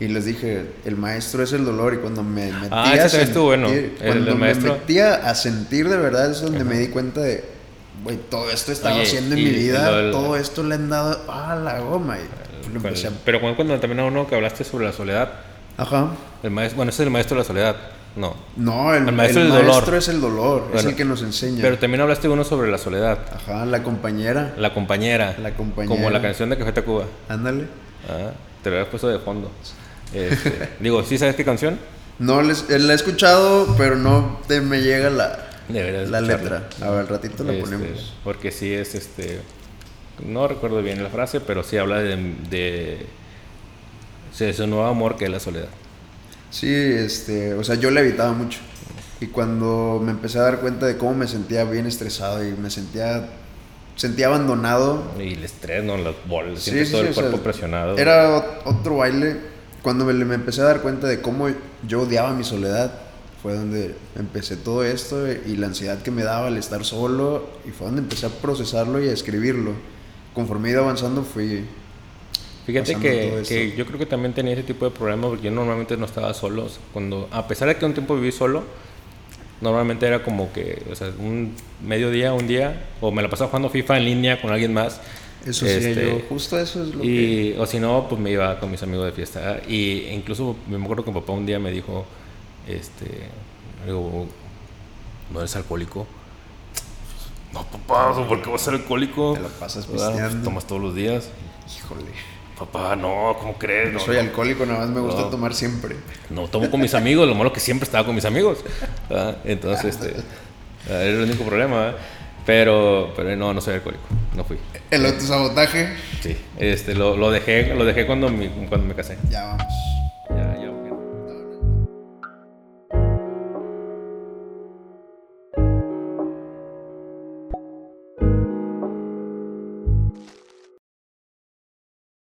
Y les dije, el maestro es el dolor. Y cuando me metía Ah, a bueno. cuando me metía a sentir de verdad, es donde Ajá. me di cuenta de, güey, todo esto he estado Oye, haciendo en mi vida. lo todo esto le han dado a la goma. Y Pero cuando, cuando también a uno que hablaste sobre la soledad, Ajá. el maestro, bueno, ese es el maestro de la soledad. No. No, el, El maestro el es el dolor. es el que nos enseña. Pero también hablaste uno sobre la soledad. Ajá, la compañera. La compañera. La compañera. Como la canción de Café Tacuba. Ándale. Ah, te lo habías puesto de fondo. Este, digo, ¿sí sabes qué canción? No, les, eh, la he escuchado, pero no te me llega la, la letra. A ver, al ratito la Este, ponemos. Porque sí es este. No recuerdo bien la frase, pero sí habla de. de, de su nuevo amor que es la soledad. Sí, este, o sea, yo la evitaba mucho. Y cuando me empecé a dar cuenta de cómo me sentía bien estresado y me sentía sentía abandonado, Y el estrés, ¿no? Las bolas, Sí, todo sí, el sea, cuerpo presionado. Era ot- otro baile. Cuando me, me empecé a dar cuenta de cómo yo odiaba mi soledad, fue donde empecé todo esto y la ansiedad que me daba al estar solo, y fue donde empecé a procesarlo y a escribirlo. Conforme iba avanzando, fui. Fíjate que, yo creo que también tenía ese tipo de problemas porque yo normalmente no estaba solo. Cuando, a pesar de que un tiempo viví solo, normalmente era como que, o sea, un mediodía, un día, o me la pasaba jugando FIFA en línea con alguien más. Eso sí, Este, yo. Justo eso es lo que. O si no, pues me iba con mis amigos de fiesta. Y incluso me acuerdo que mi papá un día me dijo, este, digo, ¿no eres alcohólico? No, papá, ¿por qué vas a ser alcohólico? Te la pasas pues, pisteando. tomas todos los días. Híjole. Papá, no, ¿cómo crees? No soy no, alcohólico, nada más me gusta No. tomar siempre. no, tomo con mis amigos, lo malo que siempre estaba con mis amigos. Ah, Entonces, este, ah, era el único problema. ¿eh? Pero, pero no, no soy alcohólico, no fui. El autosabotaje. Sí, este, lo, lo dejé, lo dejé cuando, mi- cuando me casé. Ya vamos.